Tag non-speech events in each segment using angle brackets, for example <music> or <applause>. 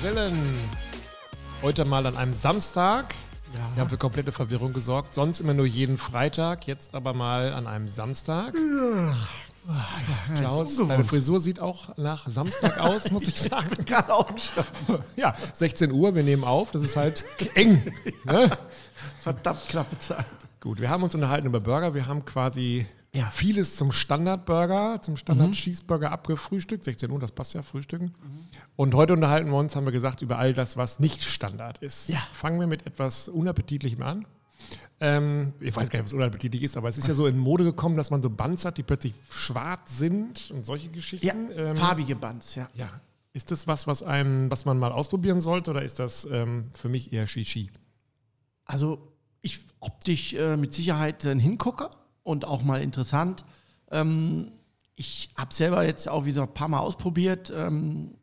Grillen heute mal an einem Samstag. Ja. Wir haben für komplette Verwirrung gesorgt. Sonst immer nur jeden Freitag, jetzt aber mal an einem Samstag. Klaus, ungewohnt. deine Frisur sieht auch nach Samstag aus, muss <laughs> ich sagen. Gerade aufgeschaut. Ja, 16 Uhr, wir nehmen auf. Das ist halt eng. <laughs> Ne? Verdammt knappe Zeit. Gut, wir haben uns unterhalten über Burger. Wir haben quasi Ja. vieles zum Standardburger, zum Standard-Cheeseburger abgefrühstückt. 16 Uhr, das passt ja, Frühstücken. Und heute unterhalten wir uns, haben wir gesagt, über all das, was nicht Standard ist. Ja. Fangen wir mit etwas Unappetitlichem an. Ähm, ich weiß gar nicht, was unappetitlich ist, aber es ist ja so in Mode gekommen, dass man so Buns hat, die plötzlich schwarz sind und solche Geschichten. Ja, Ähm, farbige Buns, ja. ja. Ist das was, was, einem, was man mal ausprobieren sollte oder ist das ähm, für mich eher Shishi? Also ich optisch äh, mit Sicherheit ein Hingucker und auch mal interessant. Ähm, ich habe selber jetzt auch wieder ein paar Mal ausprobiert. Ähm,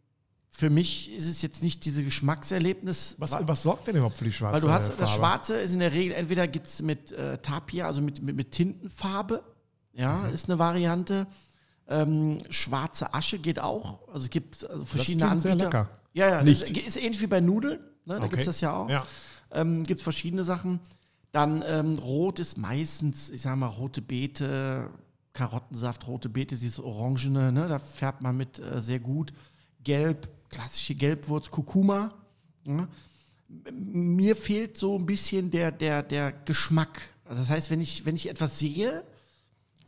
für mich ist es jetzt nicht diese Geschmackserlebnis. Was, wa- was sorgt denn überhaupt für die schwarze weil du hast Farbe? das Schwarze ist in der Regel entweder gibt es mit äh, Tapia, also mit, mit, mit Tintenfarbe, ja, Mhm. ist eine Variante. Ähm, schwarze Asche geht auch. Also es gibt also verschiedene sehr Anbieter. lecker. Ja, ja, Nicht. das ist ähnlich wie bei Nudeln. Ne? Da Okay. gibt es das ja auch. Ja. Ähm, gibt es verschiedene Sachen. Dann ähm, Rot ist meistens, ich sage mal, rote Beete, Karottensaft, rote Beete, dieses Orangene, ne? da färbt man mit äh, sehr gut. Gelb, klassische Gelbwurz, Kurkuma. Ne? Mir fehlt so ein bisschen der, der, der Geschmack. Also das heißt, wenn ich, wenn ich etwas sehe,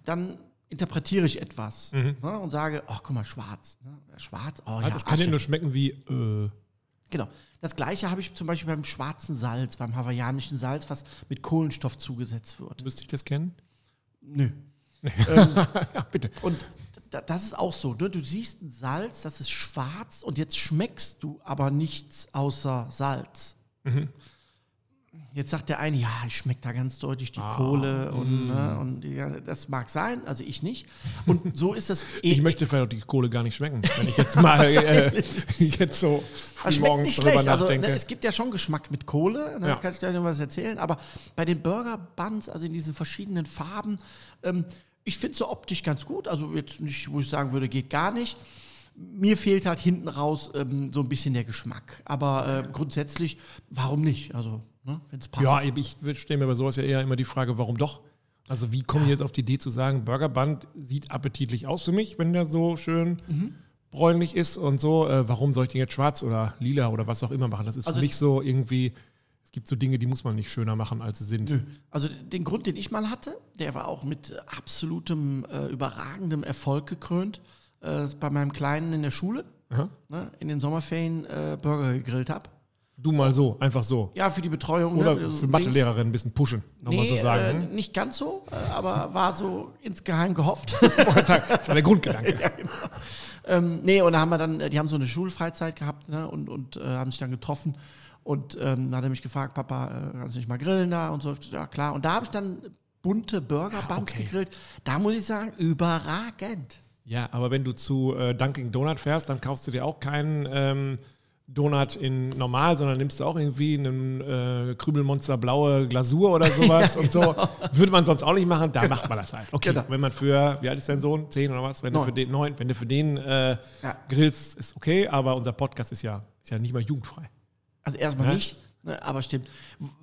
dann interpretiere ich etwas ne? und sage, ach guck mal, schwarz. Ne? Schwarz, oh Ah, ja, das kann ja nur schmecken wie. Äh, Genau. Das gleiche habe ich zum Beispiel beim schwarzen Salz, beim hawaiianischen Salz, was mit Kohlenstoff zugesetzt wird. müsste ich das kennen? Nö. Ja, <laughs> bitte. Und da- das ist auch so. Ne? Du siehst ein Salz, das ist schwarz und jetzt schmeckst du aber nichts außer Salz. Jetzt sagt der eine, ja, ich schmecke da ganz deutlich die Kohle und, ne, und ja, das mag sein, also ich nicht. Und so ist das <laughs> eh. Ich möchte vielleicht auch die Kohle gar nicht schmecken, wenn ich jetzt <laughs> mal äh, <laughs> jetzt so morgens drüber schlecht. Also, nachdenke. ne, es gibt ja schon Geschmack mit Kohle, ne, Ja. kann ich gleich noch was erzählen. Aber bei den Burger Buns, also in diesen verschiedenen Farben, ähm, ich finde so optisch ganz gut. Also jetzt nicht, wo ich sagen würde, geht gar nicht. Mir fehlt halt hinten raus ähm, so ein bisschen der Geschmack. Aber äh, grundsätzlich, warum nicht? Also, ne, wenn es passt. ja, ich stelle mir bei sowas ja eher immer die Frage, warum doch? Also wie komme ich jetzt auf die Idee zu sagen, Burger Bun sieht appetitlich aus für mich, wenn der so schön Mhm. bräunlich ist und so. Äh, warum soll ich den jetzt schwarz oder lila oder was auch immer machen? Das ist Also- für mich so irgendwie, es gibt so Dinge, die muss man nicht schöner machen, als sie sind. Nö. Also den Grund, den ich mal hatte, der war auch mit absolutem, äh, überragendem Erfolg gekrönt. Äh, bei meinem Kleinen in der Schule, ne, in den Sommerferien äh, Burger gegrillt habe. Du mal so, einfach so. Ja, für die Betreuung. Oder ne, für. Mathelehrerin ein bisschen pushen, nochmal Nee, so sagen. äh, hm? nicht ganz so, äh, aber war so insgeheim gehofft. <laughs> Das war der Grundgedanke. <laughs> ähm, nee, und da haben wir dann, äh, die haben so eine Schulfreizeit gehabt ne, und, und äh, haben sich dann getroffen. Und ähm, dann hat er mich gefragt, Papa, äh, kannst du nicht mal grillen da? Und so, ja klar. Und da habe ich dann bunte Burger Buns okay. gegrillt. Da muss ich sagen, überragend. Ja, aber wenn du zu äh, Dunkin' Donut fährst, dann kaufst du dir auch keinen ähm, Donut in normal, sondern nimmst du auch irgendwie einen äh, Krümelmonster blaue Glasur oder <laughs> sowas und so. Würde man sonst auch nicht machen, da macht man das halt. Okay, Genau. wenn man für, wie alt ist dein Sohn? Zehn oder was? Wenn du Neun. für den neun, wenn du für den äh, Ja. grillst, ist okay, aber unser Podcast ist ja, ist ja nicht mal jugendfrei. Also erstmal Ja. nicht, ne, aber stimmt.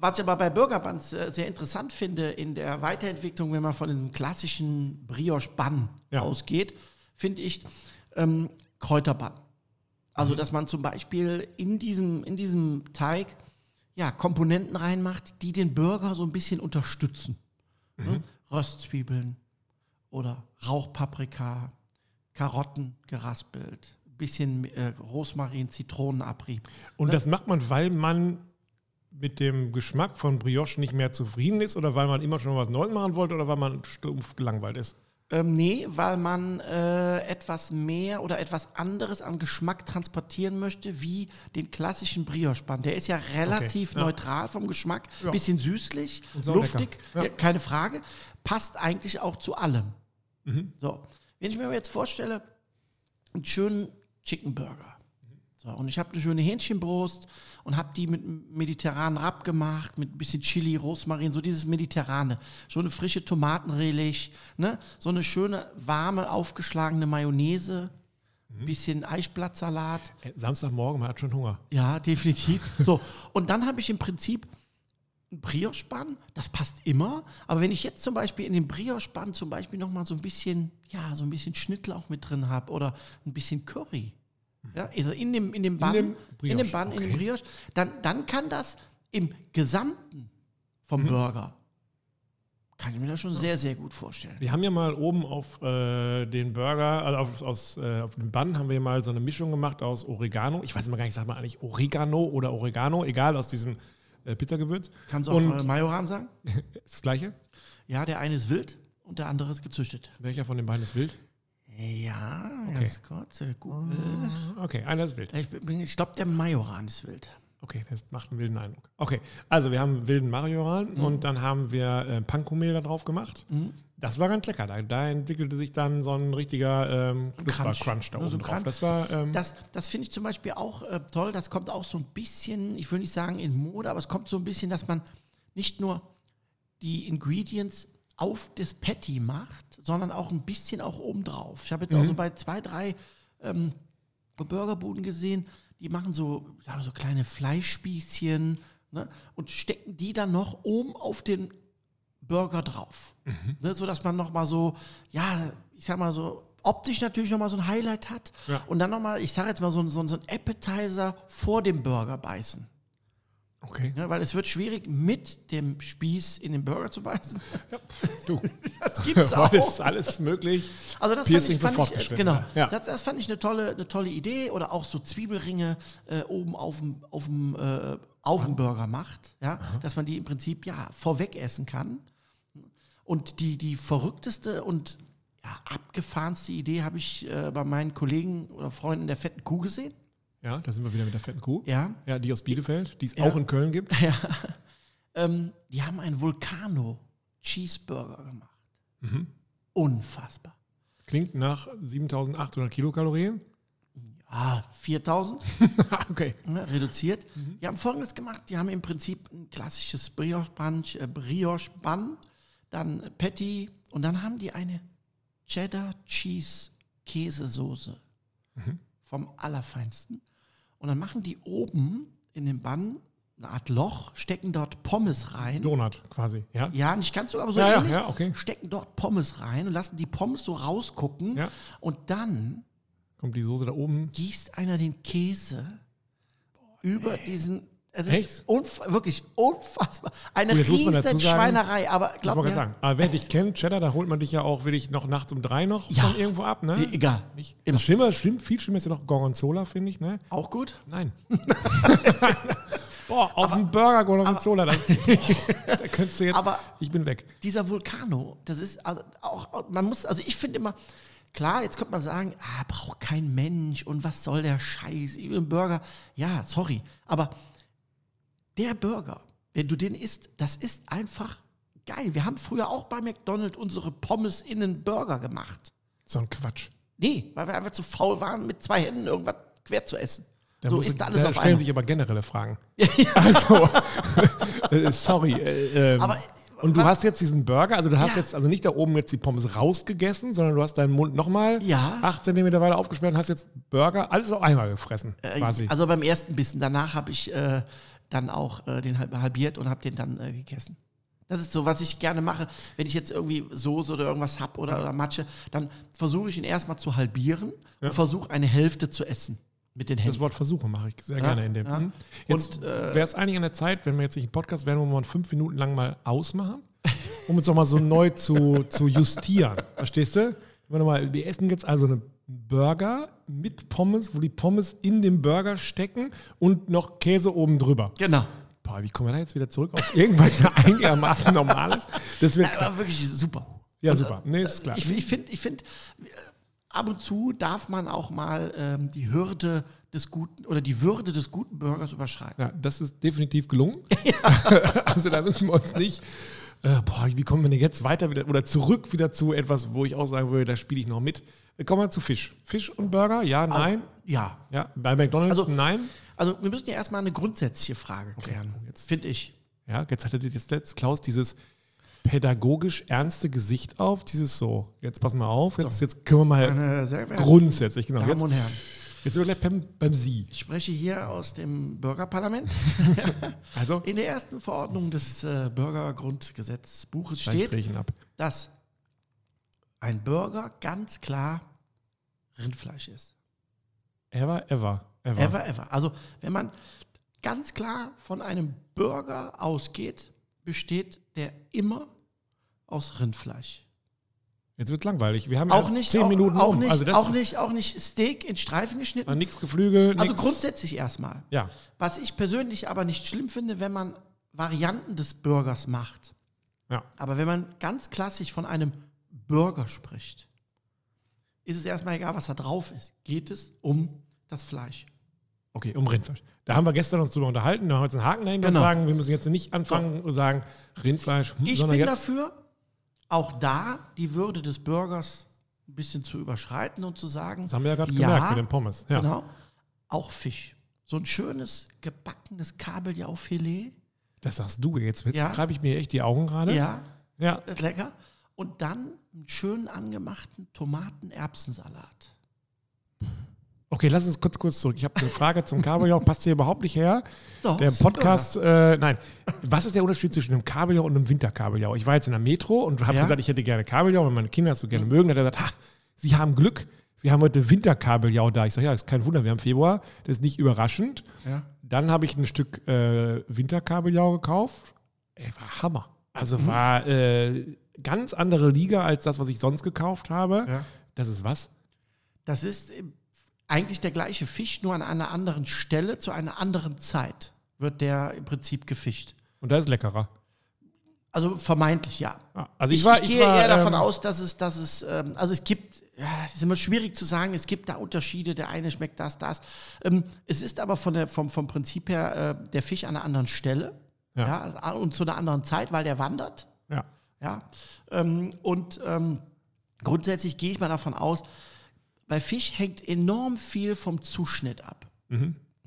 Was ich aber bei Burger Buns äh, sehr interessant finde, in der Weiterentwicklung, wenn man von diesem klassischen Brioche-Bun Ja. ausgeht, finde ich ähm, Kräuterbun. Also, Mhm. dass man zum Beispiel in diesem, in diesem Teig ja, Komponenten reinmacht, die den Burger so ein bisschen unterstützen. Mhm. Ne? Röstzwiebeln oder Rauchpaprika, Karotten geraspelt, bisschen äh, Rosmarin, Zitronenabrieb. Und Ne? das macht man, weil man mit dem Geschmack von Brioche nicht mehr zufrieden ist oder weil man immer schon was Neues machen wollte oder weil man stumpf gelangweilt ist? Ähm, nee, weil man äh, etwas mehr oder etwas anderes an Geschmack transportieren möchte, wie den klassischen Brioche-Bun. Der ist ja relativ ja. neutral vom Geschmack, Ja. bisschen süßlich, sau luftig, ja, keine Frage. Passt eigentlich auch zu allem. Mhm. So, wenn ich mir jetzt vorstelle, einen schönen Chicken Burger. So, und ich habe eine schöne Hähnchenbrust und habe die mit mediterranen Rab gemacht, mit ein bisschen Chili, Rosmarin, so dieses Mediterrane. So eine frische Tomatenrelish, ne? so eine schöne, warme, aufgeschlagene Mayonnaise ein bisschen Eichblattsalat. Samstagmorgen, man hat schon Hunger. Ja, definitiv. So, und dann habe ich im Prinzip ein Brioche-Bann, das passt immer. Aber wenn ich jetzt zum Beispiel in dem Brioche-Bann zum Beispiel nochmal so ein bisschen, ja, so ein bisschen Schnittlauch mit drin habe oder ein bisschen Curry, ja, also in dem, in dem Bann, in dem dem, Brioche, Bann, in dem okay. Brioche, dann, dann kann das im Gesamten vom Mhm. Burger, kann ich mir das schon sehr, sehr gut vorstellen. Wir haben ja mal oben auf äh, den Burger, also auf, aus, äh, auf dem Bun haben wir mal so eine Mischung gemacht aus Oregano. Ich weiß immer gar nicht, sagt man eigentlich Oregano oder Oregano, egal, aus diesem äh, Pizzagewürz. Kannst du auch Und- äh, Majoran sagen? Ist <laughs> das gleiche? Ja, der eine ist wild und der andere ist gezüchtet. Welcher von den beiden ist wild? Ja, ganz kurz. äh, Google. Okay, einer ist wild. Ich, bin- ich glaube, der Majoran ist wild. Okay, das macht einen wilden Eindruck. Okay, also wir haben wilden Marioran Mhm. und dann haben wir äh, Pankomehl da drauf gemacht. Das war ganz lecker. Da, da entwickelte sich dann so ein richtiger ähm, Crunch. Crunch da Ja, so oben ein drauf. Das war ähm, Das, das finde ich zum Beispiel auch äh, toll. Das kommt auch so ein bisschen, ich will nicht sagen in Mode, aber es kommt so ein bisschen, dass man nicht nur die Ingredients auf das Patty macht, sondern auch ein bisschen auch obendrauf. Ich habe jetzt auch Mhm. so bei zwei, drei ähm, Burgerbuden gesehen, die machen so, sagen so kleine Fleischspießchen ne, und stecken die dann noch oben auf den Burger drauf. Mhm. Ne, so dass man nochmal so, ja, ich sag mal so, optisch natürlich nochmal so ein Highlight hat Ja. und dann nochmal, ich sage jetzt mal so, so, so ein Appetizer vor dem Burger beißen. Okay. Ne, weil es wird schwierig, mit dem Spieß in den Burger zu beißen. <laughs> Du, <laughs> Das gibt's <laughs> auch. ist alles möglich. Also das Piercing fand ich, fand ich äh, genau. Ja. Das, das fand ich eine tolle, eine tolle Idee oder auch so Zwiebelringe äh, oben auf dem auf dem äh, auf dem Burger macht, ja, dass man die im Prinzip ja vorweg essen kann. Und die die verrückteste und ja, abgefahrenste Idee habe ich äh, bei meinen Kollegen oder Freunden der fetten Kuh gesehen. Ja, da sind wir wieder mit der fetten Kuh. Ja, Ja, die aus Bielefeld, die es Ja. auch in Köln gibt. <laughs> ähm, die haben einen Vulcano Cheeseburger gemacht. Mhm. Unfassbar. Klingt nach 7800 Kilokalorien. Ah, <laughs> 4000. okay. ne, reduziert. Die haben folgendes gemacht: Die haben im Prinzip ein klassisches Brioche-Bun, äh, Brioche-Bun, dann Patty und dann haben die eine Cheddar Cheese Käsesoße vom Allerfeinsten. Und dann machen die oben in den Bun eine Art Loch, stecken dort Pommes rein. Donut quasi. Ja. Ja, nicht ganz so, aber so Ja, ja, ähnlich. ja, okay. Stecken dort Pommes rein und lassen die Pommes so rausgucken. Ja. Und dann Kommt die Soße da oben. gießt einer den Käse über diesen. Es Echt? ist unf wirklich unfassbar. Eine Gut, riesen sagen- Schweinerei, aber glaub mir, sagen. Aber wer dich kennt, Cheddar, da holt man dich ja auch wirklich noch nachts um drei noch Ja. von irgendwo ab, ne? egal. Nicht? Das Schlimme, stimmt, viel schlimmer ist ja noch Gorgonzola, finde ich, ne? Auch gut? Nein. <laughs> Boah, auf dem Burger Gorgonzola, das, boah, <laughs> da könntest du jetzt, Aber- ich bin weg. Dieser Vulcano, das ist also auch, man muss, also ich finde immer, klar, jetzt könnte man sagen, ah, braucht kein Mensch und was soll der Scheiß, ich will einen Burger. Ja, sorry, aber der Burger, wenn du den isst, das ist einfach geil. Wir haben früher auch bei McDonald's unsere Pommes in einen Burger gemacht. So ein Quatsch. Nee, weil wir einfach zu faul waren, mit zwei Händen irgendwas quer zu essen. Da so muss- ist da alles da auf stellen einmal. sich aber generelle Fragen. <laughs> <laughs> Also, äh, sorry. Äh, ähm, Aber- und du hast jetzt diesen Burger, also du hast Ja. jetzt also nicht da oben jetzt die Pommes rausgegessen, sondern du hast deinen Mund nochmal Ja. acht Zentimeter weiter aufgesperrt und hast jetzt Burger, alles auf einmal gefressen, quasi. Also beim ersten Bissen. Danach habe ich äh, dann auch äh, den halb- halbiert und habe den dann äh, gegessen. Das ist so, was ich gerne mache. Wenn ich jetzt irgendwie Soße oder irgendwas habe oder, oder Matsche, dann versuche ich ihn erstmal zu halbieren und versuche eine Hälfte zu essen mit den Das Händen. Wort Versuche mache ich sehr gerne in dem. ja. Hm. Jetzt äh, wäre es eigentlich an der Zeit, wenn wir jetzt nicht einen Podcast werden, wo wir mal fünf Minuten lang mal ausmachen, um uns nochmal so neu zu, zu justieren. <laughs> Verstehst du? Wir, noch mal, wir essen jetzt also einen Burger mit Pommes, wo die Pommes in dem Burger stecken und noch Käse oben drüber. Genau. Boah, wie kommen wir da jetzt wieder zurück auf irgendwas einigermaßen Normales? Das wird Aber wirklich super. Ja, Und, super. Nee, ist klar. Ich, ich finde, ich find, äh, ab und zu darf man auch mal ähm, die Hürde des guten oder die Würde des guten Burgers überschreiten. Ja, das ist definitiv gelungen. <laughs> <laughs> also da müssen wir uns nicht, äh, boah, wie kommen wir denn jetzt weiter wieder oder zurück wieder zu etwas, wo ich auch sagen würde, da spiele ich noch mit. Wir kommen mal zu Fisch. Fisch und Burger, ja, nein. Ja. Ja, bei McDonalds, Also- nein. Also wir müssen ja erstmal eine grundsätzliche Frage klären, jetzt- finde ich. Ja, jetzt hatte jetzt letzt Klaus dieses pädagogisch ernste Gesicht auf. Dieses so, jetzt pass mal auf, jetzt, jetzt können wir mal Meine grundsätzlich, genau. Damen Jetzt, und Herren, jetzt sind wir beim, beim Sie. ich spreche hier aus dem Bürgerparlament. <laughs> Also, In der ersten Verordnung des äh, Bürgergrundgesetzbuches steht, dass ein Bürger ganz klar Rindfleisch ist. Ever, ever, ever. Ever, ever. Also, wenn man ganz klar von einem Burger ausgeht, besteht der immer aus Rindfleisch. Jetzt wird langweilig. Wir haben Auch nicht, zehn auch, Minuten auch, um. nicht, also auch, nicht, auch nicht Steak in Streifen geschnitten. Nichts Geflügel, Also nix- grundsätzlich erstmal. Ja, Was ich persönlich aber nicht schlimm finde, wenn man Varianten des Burgers macht. ja. Aber wenn man ganz klassisch von einem Burger spricht, ist es erstmal egal, was da drauf ist. Geht es um das Fleisch. Okay, um Rindfleisch. Da haben wir gestern uns drüber unterhalten. Da haben wir jetzt einen Haken dahinter Genau. sagen, wir müssen jetzt nicht anfangen und sagen, Rindfleisch, hm, Ich bin dafür, auch da die Würde des Burgers ein bisschen zu überschreiten und zu sagen, Das haben wir ja gerade Ja, gemerkt mit den Pommes. Ja. genau, auch Fisch. So ein schönes gebackenes Kabeljaufilet, Das sagst du jetzt. Jetzt Ja. reibe ich mir echt die Augen gerade. ja, ja. das ist lecker. Und dann einen schön angemachten Tomaten-Erbsensalat. Okay, lass uns kurz kurz zurück. Ich habe eine Frage zum Kabeljau. Passt hier überhaupt nicht her. Doch, Der Podcast, äh, nein. Was ist der Unterschied zwischen einem Kabeljau und einem Winterkabeljau? Ich war jetzt in der Metro und habe Ja. gesagt, ich hätte gerne Kabeljau, weil meine Kinder das so gerne mögen. Da hat er gesagt, ha, Sie haben Glück. Wir haben heute Winterkabeljau da. Ich sage, ja, ist kein Wunder, wir haben Februar. Das ist nicht überraschend. Ja. Dann habe ich ein Stück äh, Winterkabeljau gekauft. Ey, war Hammer. Also Mhm. war äh, ganz andere Liga als das, was ich sonst gekauft habe. Ja. Das ist was? Das ist äh, eigentlich der gleiche Fisch, nur an einer anderen Stelle, zu einer anderen Zeit wird der im Prinzip gefischt. Und das ist leckerer. Also vermeintlich ja. Ja, Also ich, Ich, war, ich gehe war, eher davon ähm, aus, dass es, dass es, ähm, also es gibt, ja, es ist immer schwierig zu sagen, es gibt da Unterschiede, der eine schmeckt das, das. Ähm, es ist aber von der, vom, vom Prinzip her äh, der Fisch an einer anderen Stelle Ja. ja. und zu einer anderen Zeit, weil der wandert. Ja. Ja? Ähm, und ähm, grundsätzlich gehe ich mal davon aus, bei Fisch hängt enorm viel vom Zuschnitt ab.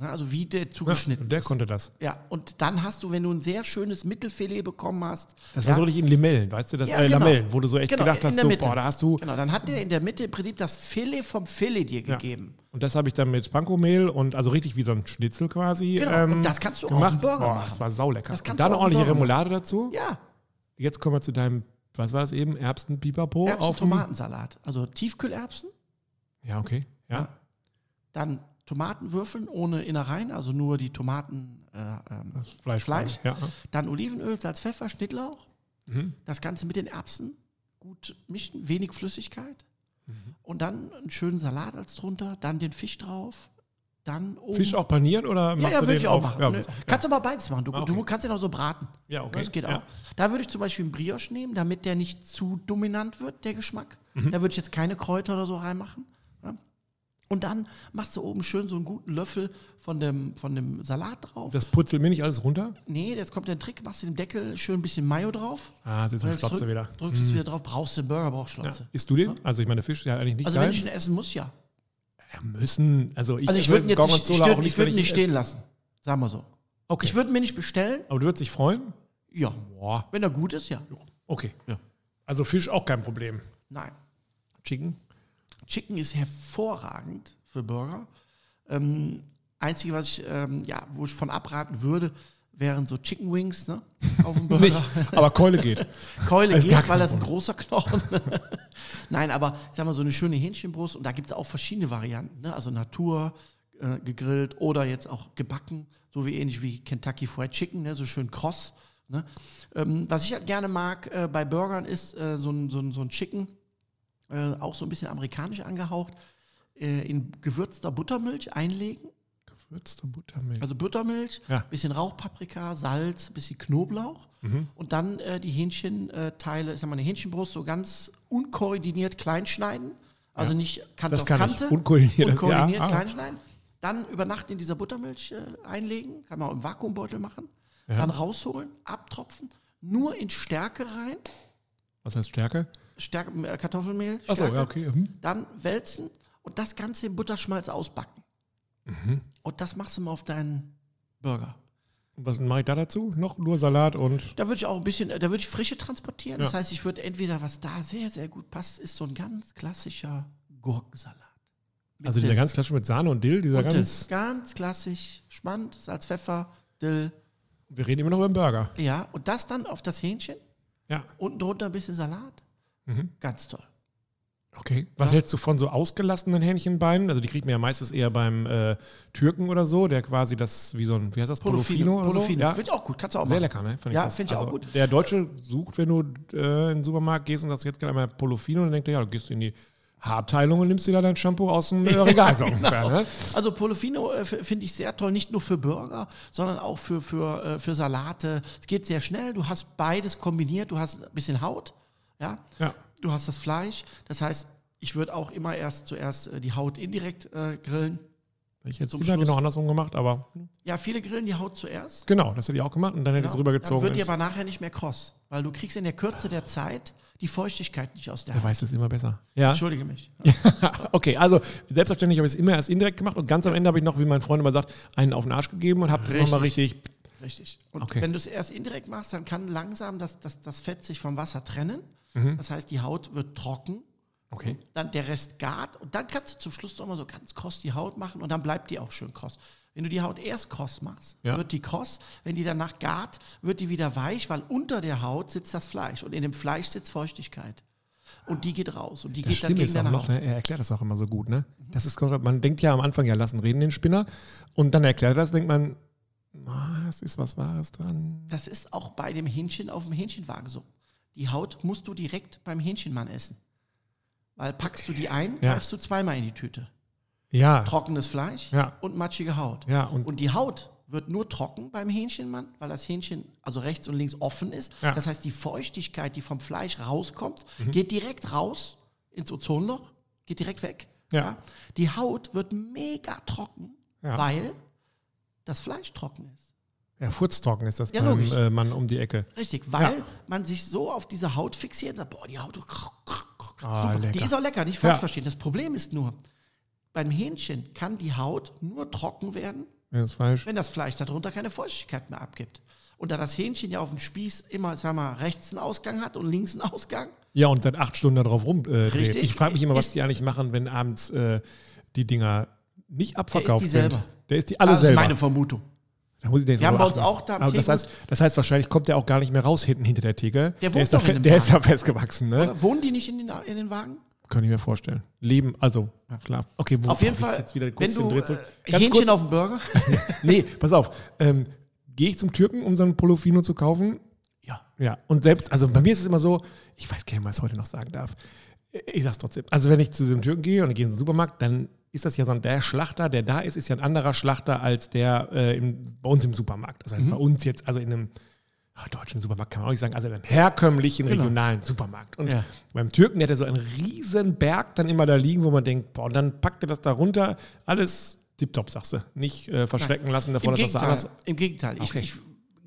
Ja, also wie der Mhm. Ja, zugeschnitten und der ist. konnte das. Ja, und dann hast du, wenn du ein sehr schönes Mittelfilet bekommen hast. Das ja, war so richtig in Limellen, weißt du? Das, Ja, äh, genau. Lamellen, wo du so echt Genau, gedacht hast, so, boah, da hast du. Genau, dann hat der in der Mitte im Prinzip das Filet vom Filet dir Ja. gegeben. Und das habe ich dann mit Pankomehl und also richtig wie so ein Schnitzel quasi. Genau, ähm, und das kannst du auf gemacht. einen Burger Boah, machen. Das war saulecker. Das Und dann eine auf ordentliche Remoulade dazu. Ja, Jetzt kommen wir zu deinem, was war das eben? Erbsen-Pipapo? Erbsen, auf Tomatensalat. Also Tiefkühlerbsen, Ja, okay. Ja. Ja. dann Tomatenwürfeln ohne Innereien, also nur die Tomaten, äh, ähm, Fleisch. Fleisch. Ja. dann Olivenöl, Salz, Pfeffer, Schnittlauch, Mhm. das Ganze mit den Erbsen gut mischen, wenig Flüssigkeit Mhm. und dann einen schönen Salat als drunter, dann den Fisch drauf, dann oben. Fisch auch panieren oder Ja, machst ja, du würde den ich auch machen. Ja, ja. Kannst aber beides machen. Du, Ah, okay. du kannst den auch so braten. Ja, okay. Das geht Ja. auch. Da würde ich zum Beispiel einen Brioche nehmen, damit der nicht zu dominant wird, der Geschmack. Mhm. Da würde ich jetzt keine Kräuter oder so reinmachen. Ja. Und dann machst du oben schön so einen guten Löffel von dem, von dem Salat drauf. Das putzelt mir nicht alles runter. Nee, jetzt kommt der Trick, machst du den Deckel schön ein bisschen Mayo drauf. Ah, das ist jetzt Schlotze drück- wieder. Drückst es wieder drauf, brauchst du den Burger, brauchst Ja. Schlotze. Isst du den? Also ich meine, Fisch ist ja eigentlich nicht Also geil. wenn ich ihn essen muss, ja. Ja, müssen. Also ich, Also ich würde ihn jetzt nicht, ich würd, ich würd nicht stehen lassen. Sagen wir so. Okay. Ich würde mir nicht bestellen. Aber du würdest dich freuen? Ja. Boah. Wenn er gut ist, ja. Okay. Ja. Also Fisch auch kein Problem. Nein. Chicken? Chicken ist hervorragend für Burger. Ähm, einzige, was ich, ähm, ja, wo ich von abraten würde, wären so Chicken Wings, ne? <laughs> Auf dem Burger. Nicht. Aber Keule geht. Keule Das geht, weil das ein großer Knochen. <laughs> Nein, aber ich sag mal, so eine schöne Hähnchenbrust und da gibt es auch verschiedene Varianten, ne? Also Natur, äh, gegrillt oder jetzt auch gebacken, so wie ähnlich wie Kentucky Fried Chicken, ne? so schön kross. Ne? Ähm, was ich halt gerne mag äh, bei Burgern ist äh, so, ein, so, ein, so ein Chicken, äh, auch so ein bisschen amerikanisch angehaucht, äh, in gewürzter Buttermilch einlegen. Gewürzte Buttermilch. Also Buttermilch, Ja. bisschen Rauchpaprika, Salz, bisschen Knoblauch Mhm. und dann äh, die Hähnchenteile, ich sag mal eine Hähnchenbrust so ganz unkoordiniert klein schneiden. Also nicht Kante Das auf kann Kante. ich. Unkoordiniert. Unkoordiniert ja. Ah. klein schneiden. Dann über Nacht in dieser Buttermilch äh, einlegen, kann man auch im Vakuumbeutel machen. Ja. Dann rausholen, abtropfen, nur in Stärke rein, Was heißt Stärke? Stärke, äh, Kartoffelmehl, Stärke, ja, okay. Mhm. dann wälzen und das Ganze im Butterschmalz ausbacken. Mhm. Und das machst du mal auf deinen Burger. Und was mache ich da dazu? Noch nur Salat und. Da würde ich auch ein bisschen, da würde ich Frische transportieren. Das Ja. heißt, ich würde entweder, was da sehr, sehr gut passt, ist so ein ganz klassischer Gurkensalat. Also dieser Dill. ganz klassische mit Sahne und Dill, dieser Und ganz. ganz klassisch, Schmand, Salz, Pfeffer, Dill. Wir reden immer noch über den Burger. Ja, und das dann auf das Hähnchen, Ja. unten drunter ein bisschen Salat. Mhm. Ganz toll. Okay. Was hältst du von so ausgelassenen Hähnchenbeinen? Also die kriegt man ja meistens eher beim äh, Türken oder so, der quasi das, wie so ein, wie heißt das, Polofino, oder so? Ja. Finde ich auch gut, kannst du auch Sehr machen. lecker, ne? Find Ja, das. find ich auch also, gut. Der Deutsche sucht, wenn du äh, in den Supermarkt gehst und sagst, jetzt gerne einmal Polofino, dann denkt er, ja, du gehst in die Haarabteilung und nimmst dir da dein Shampoo aus dem äh, Regal, so <laughs> ungefähr, ne? Also Polofino äh, finde ich sehr toll, nicht nur für Burger, sondern auch für, für, äh, für Salate. Es geht sehr schnell, du hast beides kombiniert, du hast ein bisschen Haut, ja, Ja. Du hast das Fleisch. Das heißt, ich würde auch immer erst zuerst äh, die Haut indirekt äh, grillen. Ich hätte es genau andersrum gemacht, aber Ja, viele grillen die Haut zuerst. genau, das hätte ich auch gemacht und dann hätte ich es Genau. Dann rübergezogen. wird die ins- aber nachher nicht mehr kross, weil du kriegst in der Kürze der Zeit die Feuchtigkeit nicht aus der Wer Haut. weiß es immer besser. Ja. Entschuldige mich. <laughs> okay, also selbstverständlich habe ich es immer erst indirekt gemacht und ganz am Ende habe ich noch, wie mein Freund immer sagt, einen auf den Arsch gegeben und habe das nochmal richtig. Richtig. Und Okay. wenn du es erst indirekt machst, dann kann langsam das, das, das Fett sich vom Wasser trennen. Mhm. Das heißt, die Haut wird trocken, Okay. dann der Rest gart und dann kannst du zum Schluss noch mal so ganz kross die Haut machen und dann bleibt die auch schön kross. Wenn du die Haut erst kross machst, Ja. wird die kross. Wenn die danach gart, wird die wieder weich, weil unter der Haut sitzt das Fleisch und in dem Fleisch sitzt Feuchtigkeit. Und die geht raus und die Das geht dann gegen deine noch, Haut. ne, er erklärt das auch immer so gut, ne? Das ist, man denkt ja am Anfang, ja, lassen reden den Spinner. Und dann erklärt er das, denkt man, ah, es ist was Wahres dran. Das ist auch bei dem Hähnchen auf dem Hähnchenwagen so. Die Haut musst du direkt beim Hähnchenmann essen. Weil packst du die ein, Ja. greifst du zweimal in die Tüte. Ja, Trockenes Fleisch Ja. und matschige Haut. ja, und, Und die Haut wird nur trocken beim Hähnchenmann, weil das Hähnchen also rechts und links offen ist. Ja. Mhm. Das heißt, die Feuchtigkeit, die vom Fleisch rauskommt, geht direkt raus ins Ozonloch, geht direkt weg. Ja. Die Haut wird mega trocken, Ja. weil das Fleisch trocken ist. ja, furztrocken ist das Ja, beim äh, Mann um die Ecke. Richtig, weil Ja. man sich so auf diese Haut fixiert, sagt, boah, die Haut, Ah, super. lecker. die ist auch lecker, nicht falsch Ja. verstehen. Das Problem ist nur, beim Hähnchen kann die Haut nur trocken werden, Ja, das Fleisch. wenn das Fleisch darunter keine Feuchtigkeit mehr abgibt. Und da das Hähnchen ja auf dem Spieß immer, sag mal, rechts einen Ausgang hat und links einen Ausgang, Ja, und seit acht Stunden darauf rumdreht. Äh, Richtig. ich frage mich immer, was die eigentlich machen, wenn abends äh, die Dinger nicht abverkauft die sind. selber. Der ist die alle das ist selber. meine Vermutung. Da muss ich denken, Wir haben bei uns auch da am aber das, heißt, das heißt, wahrscheinlich kommt der auch gar nicht mehr raus hinten hinter der Theke. Der wohnt ist, da, der ist da festgewachsen, ne? Oder wohnen die nicht in den, in den Wagen? Kann ich mir vorstellen. Leben, also, klar. Okay, wo Auf jeden Fall, Jetzt wieder wenn kurz den du Dreh zurück. äh, Hähnchen kurz, auf dem Burger, <laughs> nee, pass auf. Ähm, Gehe ich zum Türken, um so einen Polofino zu kaufen? ja, Ja, und selbst, also bei mir ist es immer so, ich weiß gar nicht, was ich heute noch sagen darf. Ich sag's trotzdem. Also, wenn ich zu diesem Türken gehe und gehe in den Supermarkt, dann ist das ja so ein, der Schlachter, der da ist, ist ja ein anderer Schlachter als der äh, im, bei uns im Supermarkt. Das heißt, Mhm. bei uns jetzt, also in einem ach, deutschen Supermarkt kann man auch nicht sagen, also in einem herkömmlichen, Genau. regionalen Supermarkt. Und Ja. beim Türken, der hat ja so einen riesen Berg dann immer da liegen, wo man denkt, boah, und dann packt er das da runter, alles tipptopp, sagst du. Nicht äh, verschrecken lassen davon, Im dass das da Gegenteil. anders Im Gegenteil. Ich, Okay. ich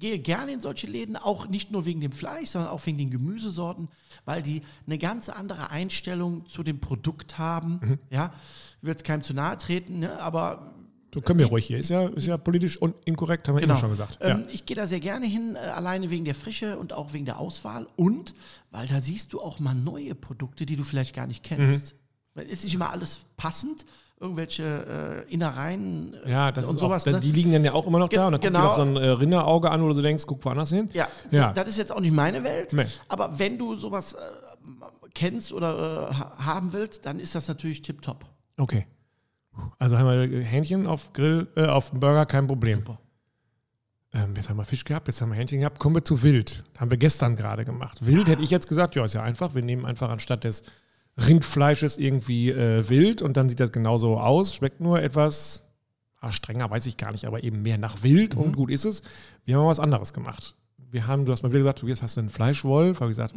gehe gerne in solche Läden, auch nicht nur wegen dem Fleisch, sondern auch wegen den Gemüsesorten, weil die eine ganz andere Einstellung zu dem Produkt haben. Mhm. Ja, ich will jetzt keinem zu nahe treten, ne, aber So können wir ruhig hier. Ist ja, ist ja politisch un inkorrekt, haben wir immer schon gesagt. Ähm, ja. Ich gehe da sehr gerne hin, äh, alleine wegen der Frische und auch wegen der Auswahl und weil da siehst du auch mal neue Produkte, die du vielleicht gar nicht kennst. Mhm. Ist nicht immer alles passend, irgendwelche äh, Innereien äh, Ja, das und ist sowas. auch, ne? die liegen dann ja auch immer noch Ge- da und dann guckt genau. dir noch so ein äh, Rinderauge an, wo du so denkst, guck woanders hin. Ja, Ja. das ist jetzt auch nicht meine Welt. Nee. Aber wenn du sowas äh, kennst oder äh, ha- haben willst, dann ist das natürlich tipptopp. Okay. Also haben wir Hähnchen auf Grill, äh, auf dem Burger, kein Problem. Super. Ähm, jetzt haben wir Fisch gehabt, jetzt haben wir Hähnchen gehabt. Kommen wir zu Wild. Haben wir gestern gerade gemacht. Wild hätte ich jetzt gesagt, ja, ist ja einfach. Wir nehmen einfach anstatt des Rindfleisches irgendwie äh, Wild und dann sieht das genauso aus. Schmeckt nur etwas ah, strenger, weiß ich gar nicht, aber eben mehr nach Wild und gut ist es. Wir haben mal was anderes gemacht. Wir haben, du hast mal wieder gesagt, du jetzt hast du einen Fleischwolf. Habe ich gesagt,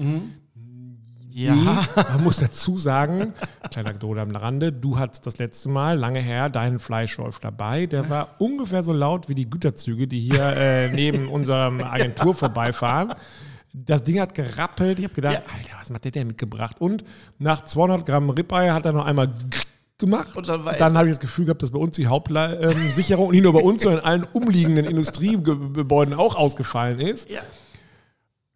Ja. Nee, man muss dazu sagen, <laughs> kleiner Anekdote am Rande, du hattest das letzte Mal, lange her, deinen Fleischwolf dabei. Der war ungefähr so laut wie die Güterzüge, die hier äh, neben unserer Agentur vorbeifahren. Das Ding hat gerappelt. Ich habe gedacht, Ja. Alter, was hat der denn mitgebracht? Und nach 200 Gramm Ribeye hat er noch einmal gemacht. Und dann dann habe ich das Gefühl gehabt, dass bei uns die Hauptsicherung nicht nur bei uns, sondern in allen umliegenden Industriegebäuden auch ausgefallen ist. Ja.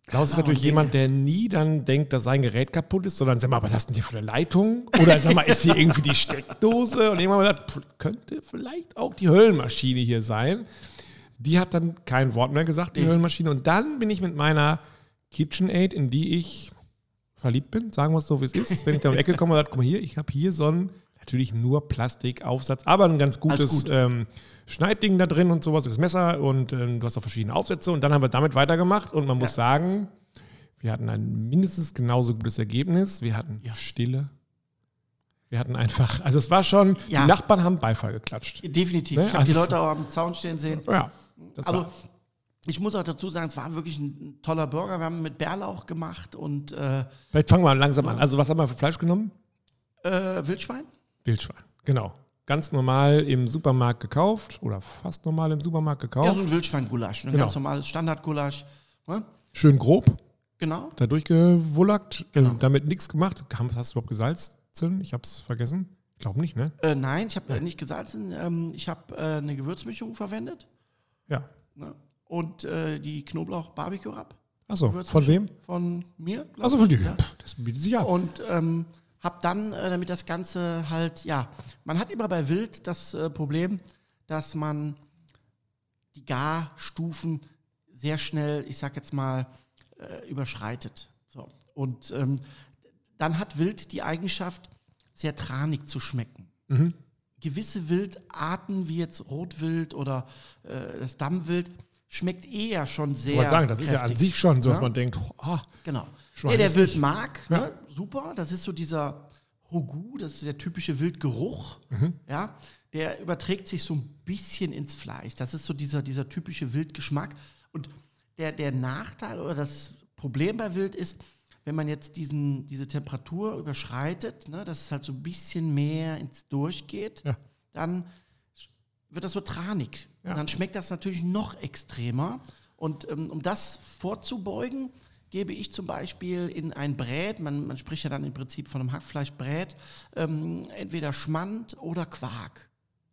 Klaus ist Genau, natürlich jemand, der nie dann denkt, dass sein Gerät kaputt ist, sondern sag mal, was hast du denn hier für eine Leitung? Oder sag mal, ist hier irgendwie die Steckdose? Und irgendwann mal gesagt, könnte vielleicht auch die Höllenmaschine hier sein. Die hat dann kein Wort mehr gesagt, die Nee. Höllenmaschine. Und dann bin ich mit meiner KitchenAid, in die ich verliebt bin, sagen wir es so, wie es ist, wenn ich da um die Ecke komme und sage, guck mal hier, ich habe hier so einen, natürlich nur Plastikaufsatz, aber ein ganz gutes gut. ähm, Schneidding da drin und sowas, das Messer und ähm, du hast auch verschiedene Aufsätze und dann haben wir damit weitergemacht und man muss sagen, wir hatten ein mindestens genauso gutes Ergebnis. Wir hatten Ja. Stille. Wir hatten einfach, also es war schon, Ja. die Nachbarn haben Beifall geklatscht. Definitiv. Ne? Ich habe die Also- Leute auch am Zaun stehen sehen. Ja, das Also, war, ich muss auch dazu sagen, es war wirklich ein toller Burger. Wir haben mit Bärlauch gemacht und äh, vielleicht fangen wir langsam an. Also was haben wir für Fleisch genommen? äh, Wildschwein. Wildschwein, genau. Ganz normal im Supermarkt gekauft oder fast normal im Supermarkt Ja, gekauft. so ein Wildschweingulasch. Ein Genau. ganz normales Standardgulasch. Ne? Schön grob, Genau. da durchgewullackt, Genau. äh, damit nichts gemacht. Hast du überhaupt gesalzen? Ich habe es vergessen. Glaube nicht, ne? Äh, nein, ich habe äh, nicht gesalzen. Ähm, ich habe äh, eine Gewürzmischung verwendet. Ja. Ne? Und äh, die Knoblauch-Barbecue-Rub Achso, Gewürzmischung. von wem? von mir. Achso, ich. von dir. Ja. Das bietet sich an. Und ähm, habe dann, äh, damit das Ganze halt, ja, man hat immer bei Wild das äh, Problem, dass man die Garstufen sehr schnell, ich sag jetzt mal, äh, überschreitet. So. Und ähm, dann hat Wild die Eigenschaft, sehr tranig zu schmecken. Mhm. Gewisse Wildarten, wie jetzt Rotwild oder äh, das Dammwild, schmeckt eher schon sehr. Ich wollte sagen, das ist ja an kräftig. sich schon so, dass Ja? man denkt, ah, Genau. Schwein Der, Wild mag, Ja. ne? super. Das ist so dieser Hogu, das ist der typische Wildgeruch. Mhm. Ja, der überträgt sich so ein bisschen ins Fleisch. Das ist so dieser, dieser typische Wildgeschmack. Und der, der Nachteil oder das Problem bei Wild ist, wenn man jetzt diesen, diese Temperatur überschreitet, ne, dass es halt so ein bisschen mehr ins Durchgeht, Ja. dann wird das so tranig. Ja. Und dann schmeckt das natürlich noch extremer. Und ähm, um das vorzubeugen, gebe ich zum Beispiel in ein Brät, man, man spricht ja dann im Prinzip von einem Hackfleischbrät, ähm, entweder Schmand oder Quark.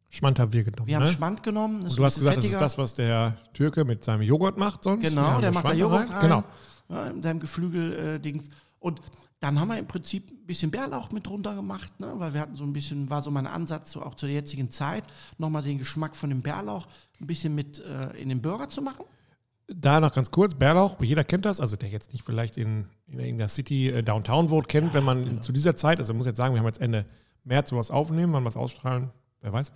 Schmand haben wir genommen. Wir haben ne? Schmand genommen. Und du hast gesagt, das ist das, was der Türke mit seinem Joghurt macht sonst. Genau, der da macht da Schmand Joghurt rein. Genau. Ja, in seinem Geflügel-Dings. Und dann haben wir im Prinzip ein bisschen Bärlauch mit drunter gemacht, ne? weil wir hatten so ein bisschen, war so mein Ansatz, so auch zur jetzigen Zeit, nochmal den Geschmack von dem Bärlauch ein bisschen mit äh, in den Burger zu machen. Da noch ganz kurz, Bärlauch, jeder kennt das, also der jetzt nicht vielleicht in, in irgendeiner City äh, Downtown wohnt, kennt, wenn man genau. zu dieser Zeit, also ich muss jetzt sagen, wir haben jetzt Ende März was aufnehmen, wann was ausstrahlen, wer weiß.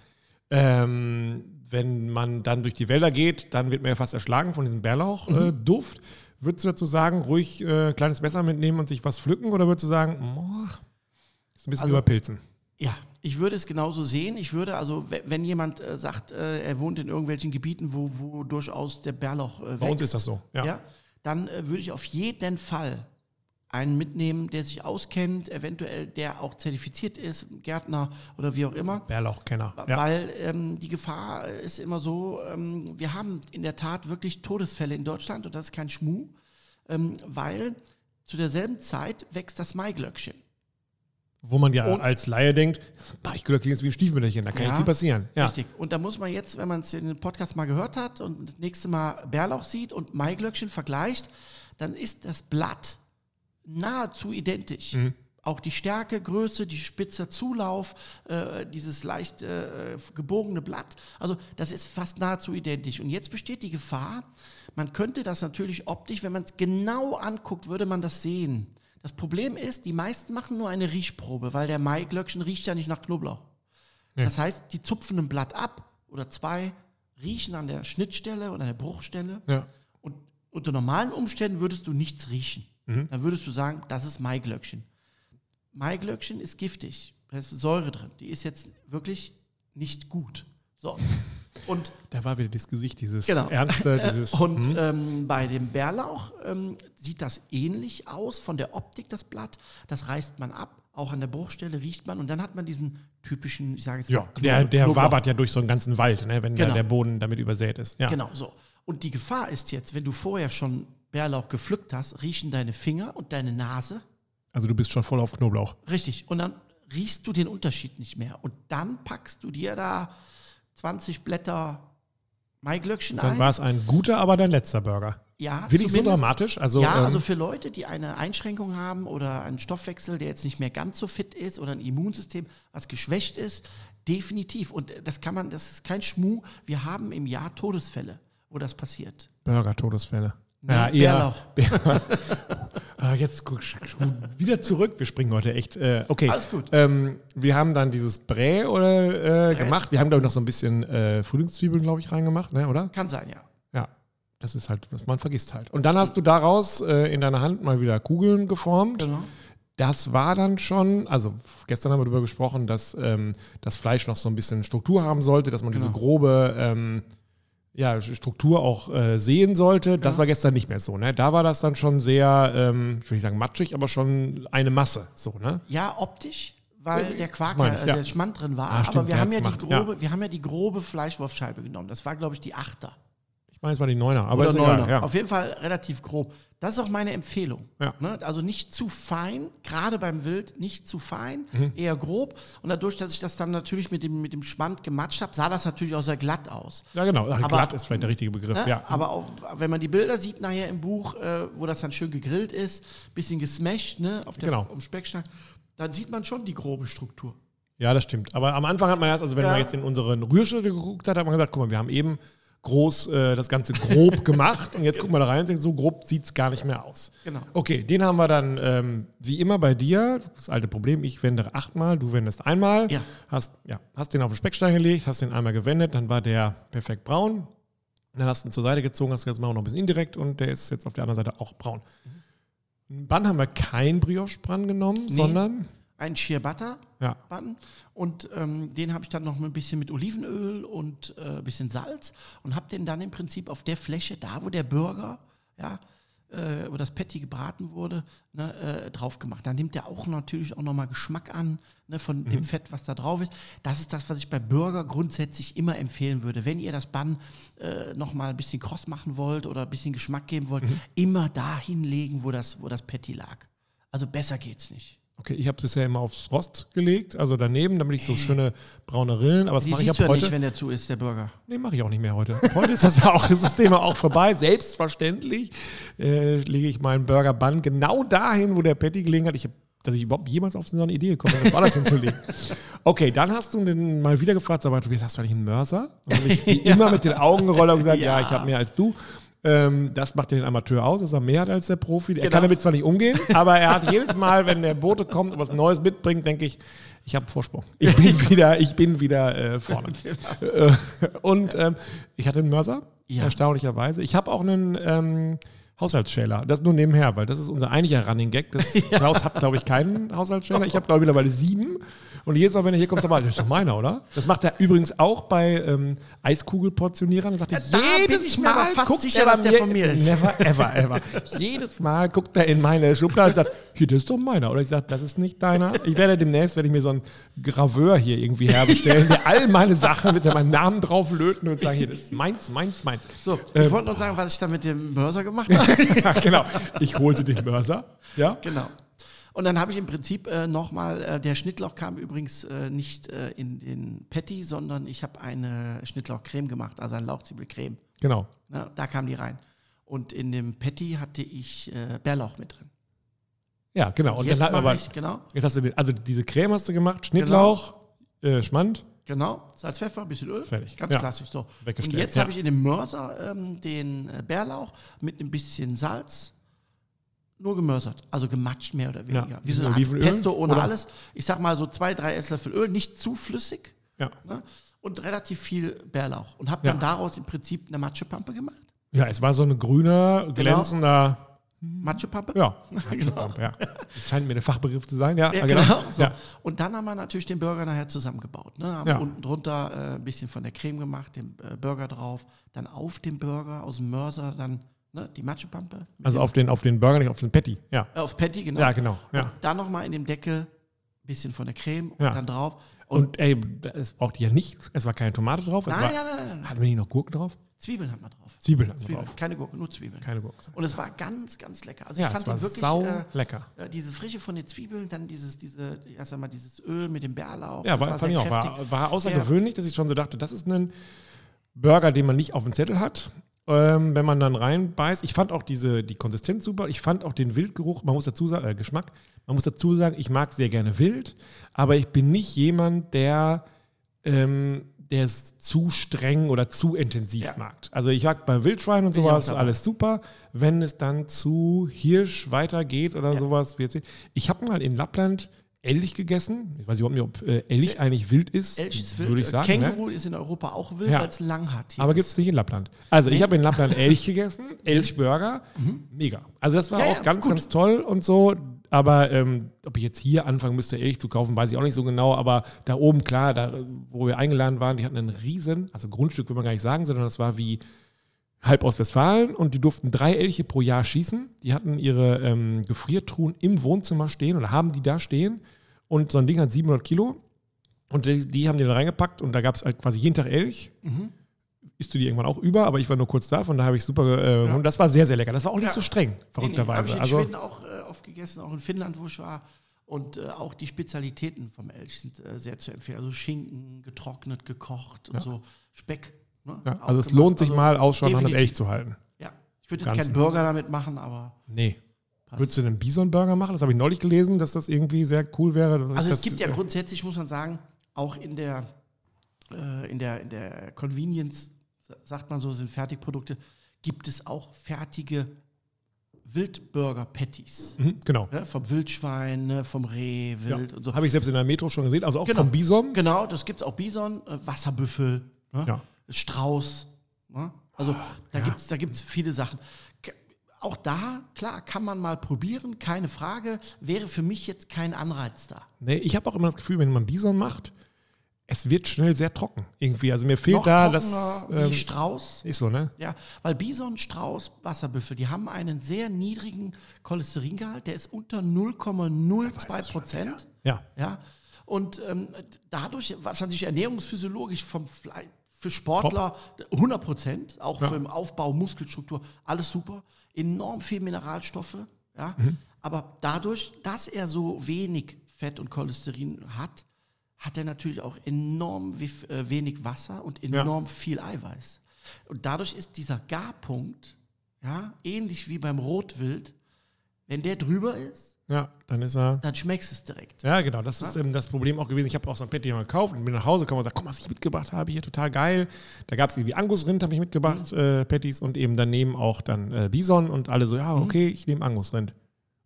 Ähm, wenn man dann durch die Wälder geht, dann wird man ja fast erschlagen von diesem Bärlauch-Duft. Würdest du dazu sagen, ruhig äh, kleines Messer mitnehmen und sich was pflücken oder würdest du sagen, boah, ist ein bisschen Also- überpilzen? Ja, ich würde es genauso sehen. Ich würde also, we- wenn jemand äh, sagt, äh, er wohnt in irgendwelchen Gebieten, wo, wo durchaus der Bärlauch äh, Bei uns wächst, ist das so, ja. ja, dann äh, würde ich auf jeden Fall einen mitnehmen, der sich auskennt, eventuell der auch zertifiziert ist, Gärtner oder wie auch immer. Bärlauchkenner. Ja. Weil ähm, die Gefahr ist immer so, ähm, wir haben in der Tat wirklich Todesfälle in Deutschland und das ist kein Schmuh, ähm, weil zu derselben Zeit wächst das Maiglöckchen. Wo man ja Und- als Laie denkt, ich klingt jetzt wie ein Stiefmütterchen, da kann ja viel passieren. Ja. Richtig. Und da muss man jetzt, wenn man es in dem Podcast mal gehört hat und das nächste Mal Bärlauch sieht und Maiglöckchen vergleicht, dann ist das Blatt nahezu identisch. Mhm. Auch die Stärke, Größe, die spitzer Zulauf, äh, dieses leicht äh, gebogene Blatt. Also das ist fast nahezu identisch. Und jetzt besteht die Gefahr, man könnte das natürlich optisch, wenn man es genau anguckt, würde man das sehen. Das Problem ist, die meisten machen nur eine Riechprobe, weil der Maiglöckchen riecht ja nicht nach Knoblauch. Ja. Das heißt, die zupfen ein Blatt ab oder zwei, riechen an der Schnittstelle oder an der Bruchstelle. Ja. Und unter normalen Umständen würdest du nichts riechen. Mhm. Dann würdest du sagen, das ist Maiglöckchen. Maiglöckchen ist giftig. Da ist Säure drin. Die ist jetzt wirklich nicht gut. So. <laughs> Und Da war wieder das Gesicht, dieses Genau. ernste, <laughs> dieses. und hm. ähm, bei dem Bärlauch ähm, sieht das ähnlich aus von der Optik, das Blatt. Das reißt man ab, auch an der Bruchstelle riecht man und dann hat man diesen typischen, ich sage jetzt ja, mal, der, der Knoblauch- wabert ja durch so einen ganzen Wald, ne, wenn Genau. der Boden damit übersät ist. Ja. Genau so. Und die Gefahr ist jetzt, wenn du vorher schon Bärlauch gepflückt hast, riechen deine Finger und deine Nase Also du bist schon voll auf Knoblauch. richtig und dann riechst du den Unterschied nicht mehr. Und dann packst du dir da 20 Blätter Maiglöckchen Dann ein. war es ein guter, aber dein letzter Burger. Ja, Finde ich so dramatisch. Also, ja, ähm, also für Leute, die eine Einschränkung haben oder einen Stoffwechsel, der jetzt nicht mehr ganz so fit ist oder ein Immunsystem, was geschwächt ist, definitiv. Und das kann man, das ist kein Schmuh. Wir haben im Jahr Todesfälle, wo das passiert. Burger-Todesfälle. Ne? Ja, eher. Bärlauch. <laughs> Ah, jetzt guck, wieder zurück. Wir springen heute echt. Äh, okay. Alles gut. Ähm, wir haben dann dieses Brä oder, äh, gemacht. Wir haben, glaube ich, noch so ein bisschen äh, Frühlingszwiebeln, glaube ich, reingemacht, ne, oder? Kann sein, ja. Ja. Das ist halt, was man vergisst halt. Und dann hast du daraus äh, in deiner Hand mal wieder Kugeln geformt. Genau. Das war dann schon, also gestern haben wir darüber gesprochen, dass ähm, das Fleisch noch so ein bisschen Struktur haben sollte, dass man diese Genau. grobe ähm, ja, Struktur auch äh, sehen sollte. Das Ja. war gestern nicht mehr so. Ne? Da war das dann schon sehr, ähm, ich will nicht sagen matschig, aber schon eine Masse. So, ne? Ja, optisch, weil Ja, der Quark, ja, ich, ja. äh, der Schmand drin war. Ah, stimmt, aber wir haben, ja die grobe, wir haben ja die grobe Fleischwurfscheibe genommen. Das war, glaube ich, die Achter. Ich meine, es war die Neuner, aber Oder ist egal. Neuner. Ja. Auf jeden Fall relativ grob. Das ist auch meine Empfehlung. Ja. Ne? Also nicht zu fein, gerade beim Wild, nicht zu fein, Mhm. eher grob. Und dadurch, dass ich das dann natürlich mit dem, mit dem Schmand gematscht habe, sah das natürlich auch sehr glatt aus. ja, genau. Ach, Aber- glatt ist vielleicht der richtige Begriff. Ne? Ja. Aber auch, wenn man die Bilder sieht nachher im Buch, äh, wo das dann schön gegrillt ist, bisschen gesmashed ne, auf, der, Genau. dem Speckschnack, dann sieht man schon die grobe Struktur. Ja, das stimmt. Aber am Anfang hat man erst, also wenn Ja. man jetzt in unseren Rührschritte geguckt hat, hat man gesagt, guck mal, wir haben eben groß äh, das Ganze grob <laughs> gemacht und jetzt gucken wir da rein und denken, so grob sieht es gar nicht mehr aus. Genau. Okay, den haben wir dann ähm, wie immer bei dir, das alte Problem, ich wende achtmal, du wendest einmal, Ja. hast, ja, hast den auf den Speckstein gelegt, hast den einmal gewendet, dann war der perfekt braun. Dann hast du ihn zur Seite gezogen, hast gesagt, jetzt wir noch ein bisschen indirekt und der ist jetzt auf der anderen Seite auch braun. Dann haben wir kein Brioche-Bran genommen, Nee. sondern Ein Sheer Butter ja, und ähm, den habe ich dann noch ein bisschen mit Olivenöl und äh, ein bisschen Salz und habe den dann im Prinzip auf der Fläche, da wo der Burger, ja, äh, wo das Patty gebraten wurde, ne, äh, drauf gemacht. Dann nimmt der auch natürlich auch nochmal Geschmack an ne, von dem Fett, was da drauf ist. Das ist das, was ich bei Burger grundsätzlich immer empfehlen würde. Wenn ihr das Bun äh, nochmal ein bisschen kross machen wollt oder ein bisschen Geschmack geben wollt, immer da hinlegen, wo das, wo das Patty lag. Also besser geht's nicht. Okay, ich habe es bisher immer aufs Rost gelegt, also daneben, damit ich so schöne braune Rillen, aber das Die mache ich siehst ab du ja heute. nicht, wenn der zu ist, der Burger. nee, mache ich auch nicht mehr heute. Heute ist das <laughs> auch, ist das Thema auch vorbei. Selbstverständlich äh, lege ich meinen Burger Bun genau dahin, wo der Patty gelegen hat. Ich hab, dass ich überhaupt jemals auf so eine Idee gekommen bin, war das hinzulegen. <laughs> Okay, dann hast du den mal wieder gefragt, sag mal, Tobias, hast du eigentlich einen Mörser? Und habe ich <laughs> wie immer mit den Augen gerollt und gesagt, ja, Ja. ich habe mehr als du. Ähm, das macht den Amateur aus, dass er mehr hat als der Profi. Er Genau. kann damit zwar nicht umgehen, aber er hat jedes Mal, wenn der Bote kommt und was Neues mitbringt, denke ich, ich habe Vorsprung. Ich bin <laughs> wieder, ich bin wieder äh, vorne. <laughs> Äh, und ähm, ich hatte einen Mörser, Ja. erstaunlicherweise. Ich habe auch einen ähm, Haushaltsschäler. Das nur nebenher, weil das ist unser eigentlicher Running Gag. Das, <laughs> Klaus hat, glaube ich, keinen Haushaltsschäler. Ich habe, glaube ich, mittlerweile sieben. Und jedes Mal, wenn er hier kommt, sagt er, das ist doch meiner, oder? Das macht er übrigens auch bei ähm, Eiskugelportionierern. Sagt er, Ja, jedes ich Mal fast guckt sicher, er dass der von mir ist. Never, ever, ever. jedes Mal guckt er in meine Schublade und sagt, hier, das ist doch meiner. Oder ich sage, das ist nicht deiner. Ich werde demnächst, werde ich mir so einen Graveur hier irgendwie herbestellen, der all meine Sachen mit meinem Namen drauf löten und sagen, hier, das ist meins, meins, meins. So, ich Ähm, wollte noch sagen, was ich da mit dem Mörser gemacht habe. <laughs> ja, genau. Ich holte den Mörser. Ja. genau. Und dann habe ich im Prinzip äh, nochmal, äh, der Schnittlauch kam übrigens äh, nicht äh, in den Patty, sondern ich habe eine Schnittlauchcreme gemacht, also eine Lauchzwiebelcreme. Genau. Ne, da kam die rein. Und in dem Patty hatte ich äh, Bärlauch mit drin. Ja, genau. Und Jetzt dann aber, ich, genau, jetzt hast du den, also diese Creme hast du gemacht, Schnittlauch, äh, Schmand. Genau, Salz, Pfeffer, bisschen Öl. Fertig. Ganz Ja. klassisch. So. Und jetzt ja. habe ich in dem Mörser ähm, den äh, Bärlauch mit ein bisschen Salz nur gemörsert, also gematscht mehr oder weniger. Ja, Wie so eine Art Pesto ohne oder? alles. Ich sag mal so zwei, drei Esslöffel Öl, nicht zu flüssig Ja. ne? und relativ viel Bärlauch. Und habe dann daraus im Prinzip eine Matschepampe gemacht. ja, es war so ein grüner, glänzender, Matschepampe. ja, <laughs> Matschepump, ja. Das scheint mir der Fachbegriff zu sein, ja. Ja, ah, genau. So. Ja. Und dann haben wir natürlich den Burger nachher zusammengebaut. Ne? Haben Ja. unten drunter äh, ein bisschen von der Creme gemacht, den äh, Burger drauf, dann auf dem Burger aus dem Mörser dann ne, die Matschepampe. Also auf den, auf den Burger, nicht auf den Patty. Ja, äh, aufs Patty, genau. ja genau. Ja. Und dann nochmal in dem Deckel ein bisschen von der Creme und Ja. dann drauf. Und, Und ey, es brauchte ja nichts. Es war keine Tomate drauf. Es nein, war, nein, nein, nein. Hatten wir nicht noch Gurken drauf? Zwiebeln hat man drauf. Zwiebeln hat man Zwiebeln. drauf. Keine Gurke, nur Zwiebeln. Keine Gurken. Und es war ganz, ganz lecker. Also Ja, ich es fand war den wirklich sau äh, lecker. äh, diese Frische von den Zwiebeln, dann dieses, diese, ja, sag mal, dieses Öl mit dem Bärlauch. Ja, das war, fand ich auch. War, war außergewöhnlich, dass ich schon so dachte, das ist ein Burger, den man nicht auf dem Zettel hat. Ähm, wenn man dann reinbeißt. Ich fand auch diese, die Konsistenz super. Ich fand auch den Wildgeruch, man muss dazu sagen, äh, Geschmack, man muss dazu sagen, ich mag sehr gerne wild, aber ich bin nicht jemand, der, ähm, der es zu streng oder zu intensiv Ja. mag. Also ich mag bei Wildschwein und ich sowas alles super. Wenn es dann zu Hirsch weitergeht oder Ja. sowas. Wird, ich habe mal in Lappland Elch gegessen. Ich weiß überhaupt nicht, ob äh, Elch eigentlich wild ist. Elch ist wild. Würde ich sagen. Ne? Känguru ist in Europa auch wild, Ja. weil es lang hat. Aber gibt es nicht in Lappland. Also, ich Nee. habe in Lappland Elch gegessen, <laughs> Elchburger. Mega. Also, das war Mhm. Ja, auch ja, ganz, gut. ganz toll und so. Aber ähm, ob ich jetzt hier anfangen müsste, Elch zu kaufen, weiß ich auch nicht so genau. Aber da oben, klar, da, wo wir eingeladen waren, die hatten einen riesen, also Grundstück will man gar nicht sagen, sondern das war wie halb Ostwestfalen und die durften drei Elche pro Jahr schießen. Die hatten ihre ähm, Gefriertruhen im Wohnzimmer stehen oder haben die da stehen. Und so ein Ding hat 700 Kilo. Und die, die haben die dann reingepackt und da gab es halt quasi jeden Tag Elch Mhm. Isst du die irgendwann auch über, aber ich war nur kurz da, von da habe ich super. Äh, Ja. Und das war sehr, sehr lecker. Das war auch nicht Ja. so streng, Nee, nee, verrückterweise. Habe ich in also, Schweden auch äh, oft gegessen, auch in Finnland, wo ich war. Und äh, auch die Spezialitäten vom Elch sind äh, sehr zu empfehlen. Also Schinken, getrocknet, gekocht und Ja. so. Speck. Ne? also es gemacht. lohnt sich Also mal, Ausschau nach definitiv. Elch zu halten. Ja, ich würde jetzt keinen Burger damit machen, aber Nee. passt. Würdest du einen Bison-Burger machen? Das habe ich neulich gelesen, dass das irgendwie sehr cool wäre. Also es gibt ja äh, grundsätzlich, muss man sagen, auch in der, äh, in der, in der Convenience, sagt man so, sind Fertigprodukte, gibt es auch fertige Wildburger-Patties. Mhm, genau. Ne? Vom Wildschwein, ne? vom Reh, Ja. Wild und so. Habe ich selbst in der Metro schon gesehen, also auch Genau. vom Bison. Genau, das gibt es auch Bison, äh, Wasserbüffel, ne? Ja. Strauß. Ne? Also da ja. gibt's da gibt's viele Sachen. Auch da, klar, kann man mal probieren, keine Frage. Wäre für mich jetzt kein Anreiz da. Nee, ich habe auch immer das Gefühl, wenn man Bison macht, es wird schnell sehr trocken irgendwie. Also mir fehlt Noch da das. Ähm, Strauß. ist so, ne? Ja, weil Bison, Strauß, Wasserbüffel, die haben einen sehr niedrigen Cholesteringehalt, der ist unter 0,02 Prozent. Ja. Ja, und ähm, dadurch, was natürlich ernährungsphysiologisch vom Fleisch, für Sportler 100 Prozent, auch Ja. für den Aufbau, Muskelstruktur, alles super. Enorm viel Mineralstoffe, ja. Mhm. Aber dadurch, dass er so wenig Fett und Cholesterin hat, hat er natürlich auch enorm äh, wenig Wasser und enorm viel Eiweiß. Und dadurch ist dieser Garpunkt, ja, ähnlich wie beim Rotwild, wenn der drüber ist, Ja, dann ist er. dann schmeckst du es direkt. Ja, genau. Das ist ähm, das Problem auch gewesen. Ich habe auch so ein Patty mal gekauft und bin nach Hause gekommen und gesagt, guck mal, was ich mitgebracht habe, hier total geil. Da gab es irgendwie Angusrind, habe ich mitgebracht, äh, Patties und eben daneben auch dann äh, Bison und alle so, ja, okay, ich nehme Angusrind.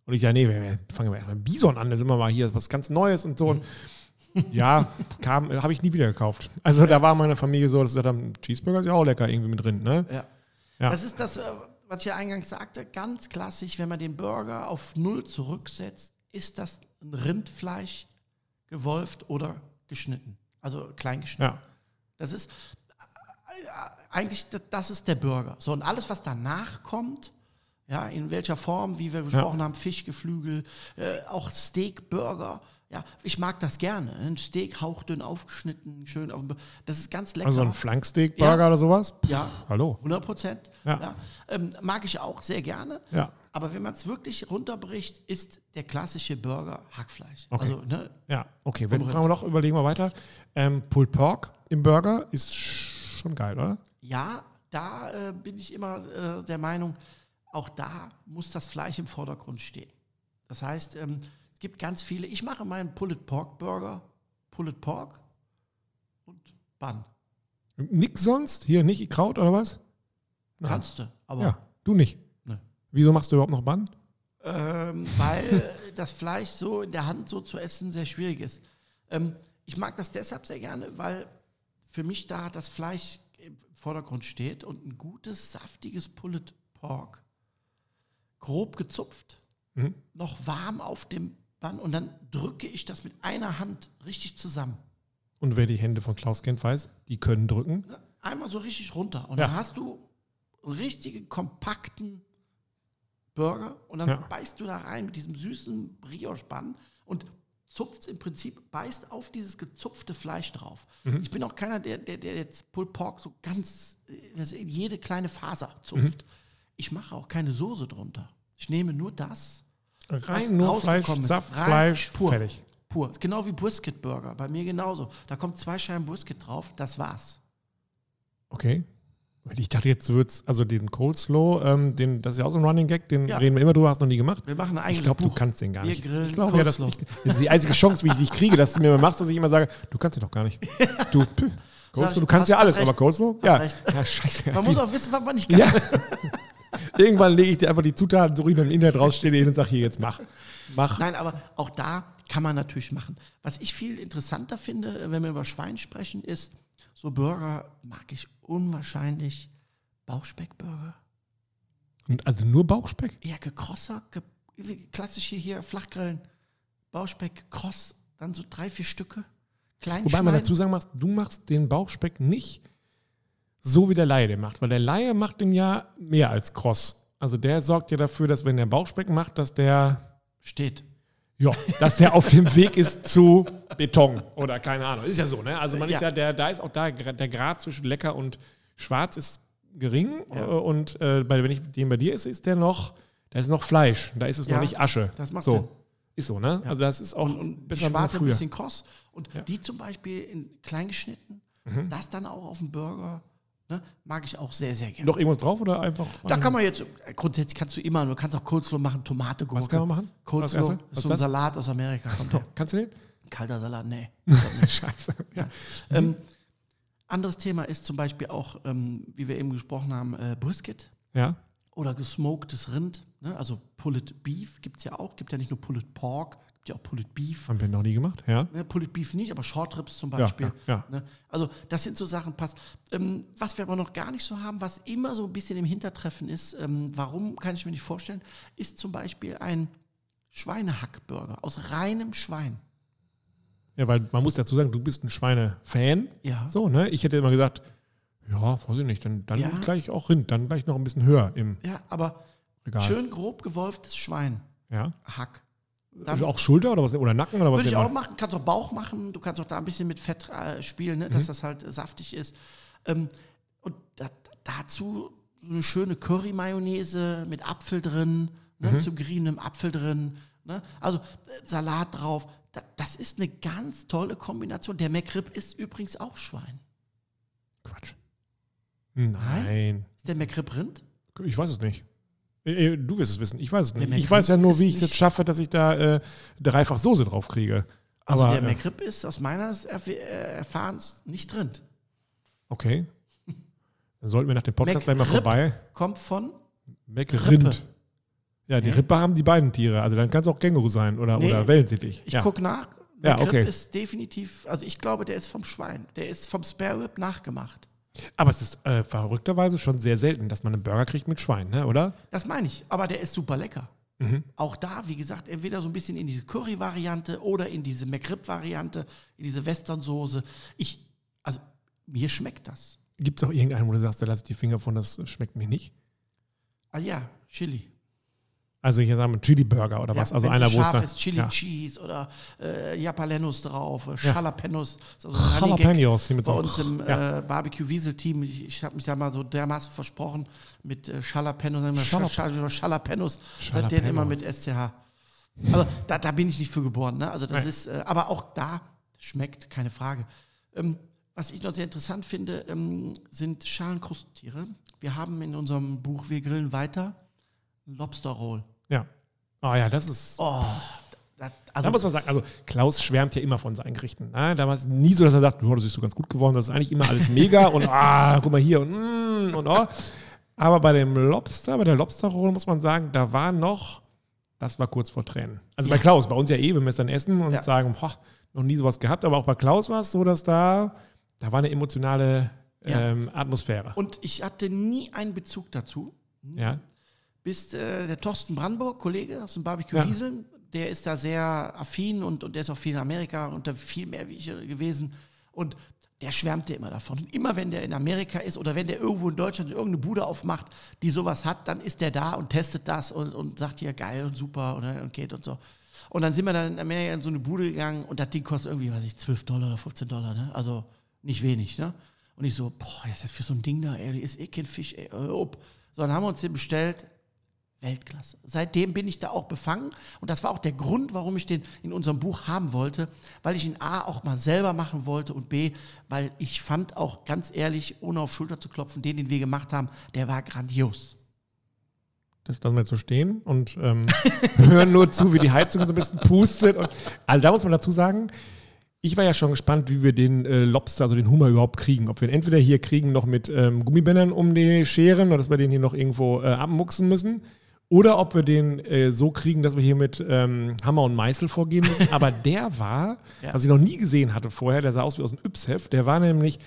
Und ich ja, nee, wir, wir fangen wir erstmal mit Bison an, da sind wir mal hier was ganz Neues und so. Und ja, kam, äh, habe ich nie wieder gekauft. Also da war meine Familie so, dass sie gesagt haben, Cheeseburger ist ja auch lecker irgendwie mit drin, ne? Ja. Ja. Das ist das, äh, was ich ja eingangs sagte, ganz klassisch, wenn man den Burger auf Null zurücksetzt, ist das ein Rindfleisch gewolft oder geschnitten. Also klein geschnitten. Ja. Das ist äh, eigentlich, das- ist der Burger. So, und alles, was danach kommt, ja, in welcher Form, wie wir besprochen haben, Fischgeflügel, äh, auch Steak-Burger, ja, ich mag das gerne. Ein Steak hauchdünn aufgeschnitten, schön auf dem, das ist ganz lecker. Also ein Flanksteak-Burger Ja. oder sowas? ja, Hallo. 100 Prozent. Ja. Ja. Ähm, mag ich auch sehr gerne. Ja. Aber wenn man es wirklich runterbricht, ist der klassische Burger Hackfleisch. Okay. Also, ne, Ja, okay. Wenn wir doch, überlegen wir weiter. Ähm, Pulled Pork im Burger ist sch- schon geil, oder? ja, da äh, bin ich immer äh, der Meinung, auch da muss das Fleisch im Vordergrund stehen. Das heißt, ähm, gibt ganz viele. Ich mache meinen Pulled Pork Burger, Pulled Pork und Bun. Nix sonst? Hier nicht Kraut oder was? Nein. Kannst du, aber Ja, du nicht. Ne. Wieso machst du überhaupt noch Bann? ähm, weil <laughs> das Fleisch so in der Hand so zu essen sehr schwierig ist. Ähm, ich mag das deshalb sehr gerne, weil für mich da das Fleisch im Vordergrund steht und ein gutes, saftiges Pulled Pork, grob gezupft, Mhm. noch warm auf dem Bann und dann drücke ich das mit einer Hand richtig zusammen. Und wer die Hände von Klaus kennt, weiß, die können drücken. Einmal so richtig runter. Und Ja. dann hast du einen richtigen, kompakten Burger und dann Ja. beißt du da rein mit diesem süßen Brioche-Bann und zupft im Prinzip, beißt auf dieses gezupfte Fleisch drauf. Mhm. Ich bin auch keiner, der, der, der jetzt Pulled Pork so ganz äh, in jede kleine Faser zupft. Mhm. Ich mache auch keine Soße drunter. Ich nehme nur das, Rein nur Fleisch. Saft, Rein, Fleisch, pur. fertig. Pur. Ist genau wie Brisket Burger. Bei mir genauso. Da kommt zwei Scheiben Brisket drauf, das war's. Okay. Ich dachte jetzt, du würdest, also den Coleslaw, ähm, den, das ist ja auch so ein Running Gag, den Ja. reden wir immer drüber, hast noch nie gemacht. Wir machen ein Ich glaube, du kannst den gar nicht. ich glaube, ja, das, ich, das ist die einzige Chance, wie ich dich kriege, dass du mir immer machst, dass ich immer sage, du kannst den doch gar nicht. <laughs> Du, Coleslaw, du kannst ja alles, aber Coleslaw? Ja. ja, scheiße. Man muss auch wissen, was man nicht kann. ja. <laughs> <laughs> Irgendwann lege ich dir einfach die Zutaten, suche ich mir im Internet raus, stehe hin und sage, hier, jetzt mach. Mach. Nein, aber auch da kann man natürlich machen. Was ich viel interessanter finde, wenn wir über Schwein sprechen, ist, so Burger mag ich unwahrscheinlich. Bauchspeckburger. Und also nur Bauchspeck? Eher gekrosser, ge wie klassisch hier, Flachgrillen. Bauchspeck, kross, dann so drei, vier Stücke. Klein Wobei man dazu sagen muss, du machst den Bauchspeck nicht so, wie der Laie den macht. Weil der Laie macht den ja mehr als kross. Also der sorgt ja dafür, dass wenn der Bauchspeck macht, dass der steht. Ja, dass der auf dem Weg ist zu Beton oder keine Ahnung. Ist ja so, ne? Also man ist Ja. ja, der, da ist auch da der Grad zwischen lecker und schwarz ist gering. Ja. äh, Und äh, bei, wenn ich den bei dir ist, ist der noch, da ist noch Fleisch. Da ist es Ja, noch nicht Asche. das macht so. Sinn. Ist so, ne? Also das ist auch Und, und besser als Schwarte ein bisschen kross. Und Ja. Mhm. die zum Beispiel in klein geschnitten, das dann auch auf dem Burger, ne, mag ich auch sehr, sehr gerne. Noch irgendwas drauf oder einfach? Da kann man jetzt, äh, grundsätzlich kannst du immer, du kannst auch Coleslaw machen, Tomate, Gurke. Was kann man machen? Coleslaw ist Was so ein das? Salat aus Amerika. Kommt <laughs> der. Kannst du den? Kalter Salat, nee. <laughs> Scheiße. Ja. Ähm, anderes Thema ist zum Beispiel auch, ähm, wie wir eben gesprochen haben, äh, Brisket ja. oder gesmoktes Rind. Ne? Also Pulled Beef gibt es ja auch. Gibt ja nicht nur Pulled Pork, ja auch Pulled Beef. Haben wir noch nie gemacht, ja. Ne, Pulled Beef nicht, aber Short Ribs zum Ja, Beispiel. ja, ja. Ne? Also das sind so Sachen, passt. Ähm, was wir aber noch gar nicht so haben, was immer so ein bisschen im Hintertreffen ist, ähm, warum kann ich mir nicht vorstellen, ist zum Beispiel ein Schweinehackburger aus reinem Schwein. Ja, weil man muss dazu sagen, du bist ein Schweine-Fan. Ja. So, ne? Ich hätte immer gesagt, ja, weiß ich nicht, dann, dann Ja. gleich auch Rind, dann gleich noch ein bisschen höher im Ja, aber Regal. schön grob gewolftes Schwein. Ja. Hack. Dann Also auch Schulter oder was? Oder Nacken oder was? würde ich nimmt auch machen. Kannst auch Bauch machen. Du kannst auch da ein bisschen mit Fett äh, spielen, ne? dass Mhm. das halt äh, saftig ist. Ähm, und da, dazu eine schöne Curry-Mayonnaise mit Apfel drin, ne? Mhm. zum geriebenem Apfel drin. Ne? Also äh, Salat drauf. Da, das ist eine ganz tolle Kombination. Der McRib ist übrigens auch Schwein. Quatsch. Nein. Ist der McRib Rind? Ich weiß es nicht. Äh, äh, Du wirst es wissen. Ich weiß es nicht. Ich weiß ja nur, wie ich es jetzt schaffe, dass ich da äh, dreifach Soße drauf kriege. Also Aber, der äh, McRib ist aus meiner Erf Erfahrens nicht Rind. Okay. Dann sollten wir nach dem Podcast gleich mal vorbei. Kommt von McRind. Ja, die Nee. Rippe haben die beiden Tiere. Also dann kann es auch Känguru sein oder, Nee. oder Wellensittich. Ich ja. gucke nach. Ja, McRib okay. ist definitiv, also ich glaube, der ist vom Schwein. Der ist vom Spare Rib nachgemacht. Aber es ist äh, verrückterweise schon sehr selten, dass man einen Burger kriegt mit Schwein, ne? oder? Das meine ich. Aber der ist super lecker. Mhm. Auch da, wie gesagt, entweder so ein bisschen in diese Curry-Variante oder in diese McRib-Variante, in diese Western-Soße. Ich, also mir schmeckt das. Gibt es auch irgendeinen, wo du sagst, da lasse ich die Finger von, das schmeckt mir nicht? Ah ja, Chili. Also ich sage mal Chili-Burger oder was? Ja, Also einer, wo es ist, Chili ja. Cheese oder äh, Jalapenos drauf, Jalapenos. ist also Jalapenos hier mit bei so uns im ja. äh, Barbecue-Wiesel-Team. Ich, ich habe mich da mal so dermaßen versprochen mit äh, Jalapenos, sagen wir Jalap- Jalap Jalapenos, seitdem Jalapenos. immer mit SCH. Aber da, da bin ich nicht für geboren. Ne? Also das Nein. ist, äh, aber auch da schmeckt, keine Frage. Ähm, was ich noch sehr interessant finde, ähm, sind Schalenkrustentiere. Wir haben in unserem Buch Wir grillen weiter Lobster Roll. Ja. Oh ja, das ist. Oh, das, also da muss man sagen, also Klaus schwärmt ja immer von seinen Gerichten. Ne? Da war es nie so, dass er sagt, oh, das ist so ganz gut geworden, das ist eigentlich immer alles mega <laughs> und ah, guck mal hier und mm, und oh. Aber bei dem Lobster, bei der Lobsterrolle muss man sagen, da war noch, das war kurz vor Tränen. Also bei Ja. Klaus, bei uns ja eh, wenn wir es dann essen und Ja. sagen, boah, noch nie sowas gehabt, aber auch bei Klaus war es so, dass da, da war eine emotionale Ja. ähm, Atmosphäre. Und ich hatte nie einen Bezug dazu. ja. Bis äh, der Thorsten Brandenburg, Kollege aus dem Barbecue Ja. Wieseln, der ist da sehr affin und, und der ist auch viel in Amerika und da viel mehr wie ich äh, gewesen. Und der schwärmte immer davon. Und immer wenn der in Amerika ist oder wenn der irgendwo in Deutschland irgendeine Bude aufmacht, die sowas hat, dann ist der da und testet das und, und sagt hier geil und super und, und geht und so. Und dann sind wir dann in Amerika in so eine Bude gegangen und das Ding kostet irgendwie, weiß ich, 12 Dollar oder 15 Dollar, ne? Also nicht wenig, ne? Und ich so, boah, ist das für so ein Ding da, ey, ist eh kein Fisch, ey, auf. So, dann haben wir uns den bestellt. Weltklasse. Seitdem bin ich da auch befangen und das war auch der Grund, warum ich den in unserem Buch haben wollte, weil ich ihn A auch mal selber machen wollte und B, weil ich fand auch ganz ehrlich, ohne auf Schulter zu klopfen, den, den wir gemacht haben, der war grandios. Das lassen wir jetzt so stehen und ähm, <laughs> hören nur zu, wie die Heizung so ein bisschen pustet. Und, also da muss man dazu sagen, ich war ja schon gespannt, wie wir den äh, Lobster, also den Hummer überhaupt kriegen. Ob wir ihn entweder hier kriegen noch mit ähm, Gummibändern um die Scheren oder dass wir den hier noch irgendwo äh, abmuchsen müssen. Oder ob wir den äh, so kriegen, dass wir hier mit ähm, Hammer und Meißel vorgehen müssen. <laughs> Aber der war, ja. was ich noch nie gesehen hatte vorher, der sah aus wie aus einem Yps-Heft. Der war nämlich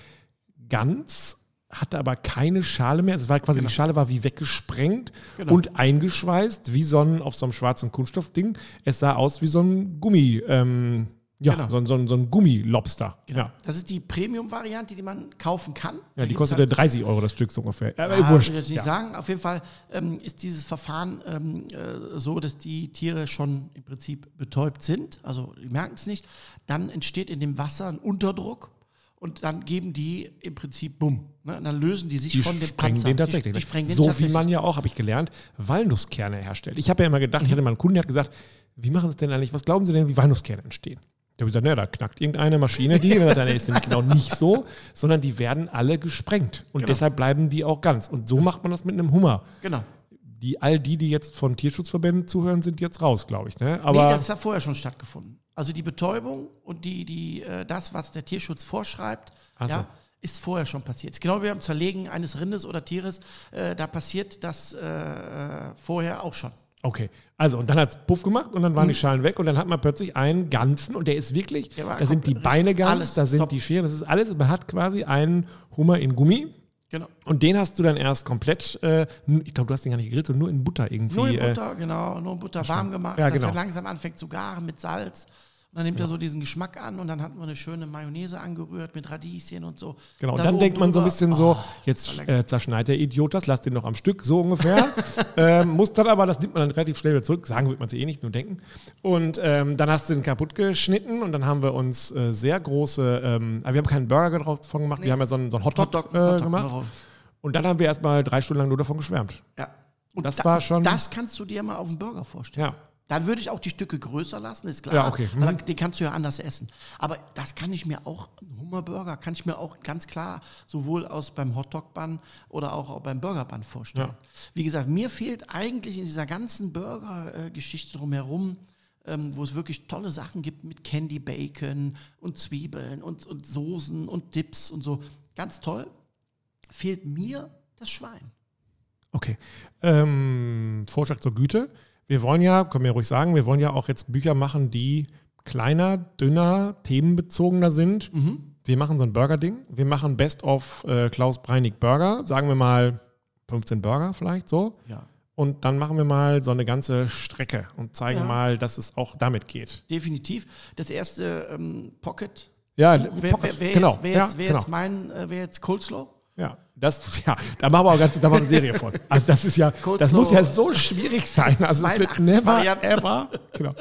ganz, hatte aber keine Schale mehr. Es war quasi, genau. die Schale war wie weggesprengt genau. und eingeschweißt, wie so ein, auf so einem schwarzen Kunststoffding. Es sah aus wie so ein Gummi. Ähm, ja, genau. so, so, so ein Gummilobster. Genau. Ja. Das ist die Premium-Variante, die man kaufen kann. Ja, die kostet halt 30 Euro das Stück so ungefähr. Ja, äh, wurscht. Ich nicht ja. sagen. Auf jeden Fall ähm, ist dieses Verfahren ähm, äh, so, dass die Tiere schon im Prinzip betäubt sind. Also die merken es nicht. Dann entsteht in dem Wasser ein Unterdruck und dann geben die im Prinzip Bumm. Ne? dann lösen die sich die von dem Panzer. Den tatsächlich. Die, die sprengen den so tatsächlich. wie man ja auch, habe ich gelernt, Walnusskerne herstellt. Ich habe ja immer gedacht, mhm. ich hatte mal einen Kunden, der hat gesagt, wie machen Sie es denn eigentlich? Was glauben Sie denn, wie Walnusskerne entstehen? Da habe ich gesagt, naja, da knackt irgendeine Maschine die. dann <laughs> ist nämlich genau nicht so, sondern die werden alle gesprengt. Und genau. deshalb bleiben die auch ganz. Und so macht man das mit einem Hummer. Genau. Die, all die, die jetzt von Tierschutzverbänden zuhören, sind jetzt raus, glaube ich. Ne? Aber nee, das hat vorher schon stattgefunden. Also die Betäubung und die, die, äh, das, was der Tierschutz vorschreibt, so. ja, ist vorher schon passiert. Genau wie beim Zerlegen eines Rindes oder Tieres, äh, da passiert das äh, äh vorher auch schon. Okay, also und dann hat es Puff gemacht und dann waren hm. die Schalen weg und dann hat man plötzlich einen ganzen und der ist wirklich, da sind die Beine ganz, da sind top. die Scheren, das ist alles, man hat quasi einen Hummer in Gummi. Genau. Und den hast du dann erst komplett, äh, ich glaube, du hast den gar nicht gegrillt, sondern nur in Butter irgendwie. Nur in äh, Butter, äh, genau, nur in Butter warm gemacht, ja, genau. dass er langsam anfängt zu garen mit Salz. Und dann nimmt ja. er so diesen Geschmack an und dann hatten wir eine schöne Mayonnaise angerührt mit Radieschen und so. Genau, und dann, dann denkt man so ein bisschen so, oh, jetzt äh, zerschneit der Idiot das, lass den noch am Stück, so ungefähr. <laughs> ähm, muss dann aber, das nimmt man dann relativ schnell wieder zurück, sagen wird man sich eh nicht, nur denken. Und ähm, dann hast du den kaputt geschnitten und dann haben wir uns äh, sehr große, ähm, aber wir haben keinen Burger davon gemacht, nee. wir haben ja so einen, so einen Hotdog, Hotdog, äh, Hotdog gemacht. Hotdog. Und dann haben wir erstmal drei Stunden lang nur davon geschwärmt. Ja. Und das da, war schon. Das kannst du dir mal auf dem Burger vorstellen. Ja. Dann würde ich auch die Stücke größer lassen, ist klar. Ja, okay. Mhm. Dann, den kannst du ja anders essen. Aber das kann ich mir auch, einen Hummerburger kann ich mir auch ganz klar sowohl aus beim Hotdog-Bun oder auch, beim Burger-Bun vorstellen. Ja. Wie gesagt, mir fehlt eigentlich in dieser ganzen Burger-Geschichte drumherum, ähm, wo es wirklich tolle Sachen gibt mit Candy Bacon und Zwiebeln und, und Soßen und Dips und so. Ganz toll. Fehlt mir das Schwein. Okay. Ähm, Vorschlag zur Güte wir wollen ja, können wir ruhig sagen, wir wollen ja auch jetzt Bücher machen, die kleiner, dünner, themenbezogener sind. Mhm. Wir machen so ein Burger-Ding. Wir machen Best of äh, Klaus Breinig Burger. Sagen wir mal 15 Burger vielleicht so. Ja. Und dann machen wir mal so eine ganze Strecke und zeigen ja. mal, dass es auch damit geht. Definitiv. Das erste ähm, Pocket. Ja, wer, wer, wer genau. Jetzt, wer, ja, jetzt, wer genau. jetzt mein, äh, wer jetzt Coleslaw? Ja, das, <laughs> ja, da machen wir auch ganz, da machen eine Serie von. Also das ist ja, Kurz das muss ja so schwierig sein. Also es wird never, Varianten. ever. Genau.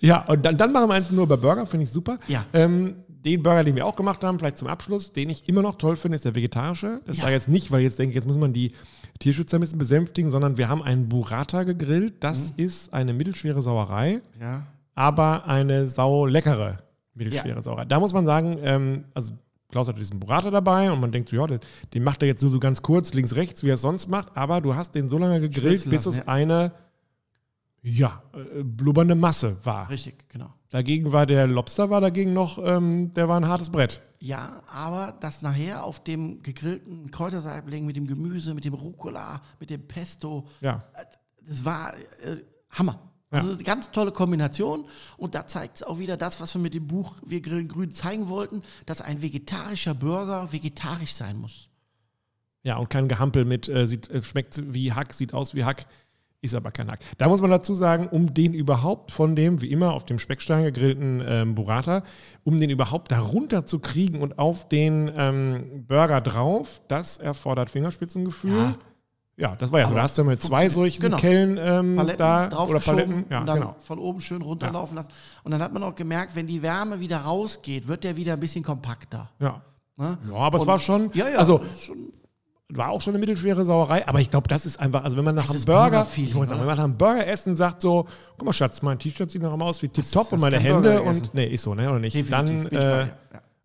Ja, und dann, dann machen wir eins nur über Burger, finde ich super. Ja. Ähm, den Burger, den wir auch gemacht haben, vielleicht zum Abschluss, den ich immer noch toll finde, ist der vegetarische. Das ja. sage jetzt nicht, weil jetzt denke ich, jetzt muss man die Tierschützer ein bisschen besänftigen, sondern wir haben einen Burrata gegrillt. Das mhm. ist eine mittelschwere Sauerei, ja. aber eine sau leckere mittelschwere ja. Sauerei. Da muss man sagen, ähm, also Klaus hat diesen Burrata dabei und man denkt so, ja, den, den macht er jetzt nur so ganz kurz, links, rechts, wie er es sonst macht, aber du hast den so lange gegrillt, bis es ja. eine, ja, äh, blubbernde Masse war. Richtig, genau. Dagegen war der Lobster war dagegen noch, ähm, der war ein hartes Brett. Ja, aber das nachher auf dem gegrillten Kräutersaibling mit dem Gemüse, mit dem Rucola, mit dem Pesto, ja. Äh, das war äh, Hammer. Also eine ganz tolle Kombination und da zeigt es auch wieder das, was wir mit dem Buch Wir grillen grün zeigen wollten, dass ein vegetarischer Burger vegetarisch sein muss. Ja, und kein Gehampel mit, äh, sieht, äh, schmeckt wie Hack, sieht aus wie Hack, ist aber kein Hack. Da muss man dazu sagen, um den überhaupt von dem, wie immer, auf dem Speckstein gegrillten ähm, Burrata, um den überhaupt darunter zu kriegen und auf den ähm, Burger drauf, das erfordert Fingerspitzengefühl. Ja Ja, das war ja so. Da hast du ja mit zwei solchen Genau. Kellen ähm, Paletten da oder Paletten. Ja, und dann genau. von oben schön runterlaufen lassen. Und dann hat man auch gemerkt, wenn die Wärme wieder rausgeht, wird der wieder ein bisschen kompakter. Ja. Ne? ja, aber es Und- war schon, Ja, ja. also schon, war auch schon eine mittelschwere Sauerei, aber ich glaube, das ist einfach, also wenn man nach Das einem Burger, sagen, wenn man nach einem Burger essen sagt so, guck mal Schatz, mein T-Shirt sieht noch immer aus wie tipptopp und meine Hände und, nee, ist so, ne, oder nicht? definitiv, Dann, äh, ja.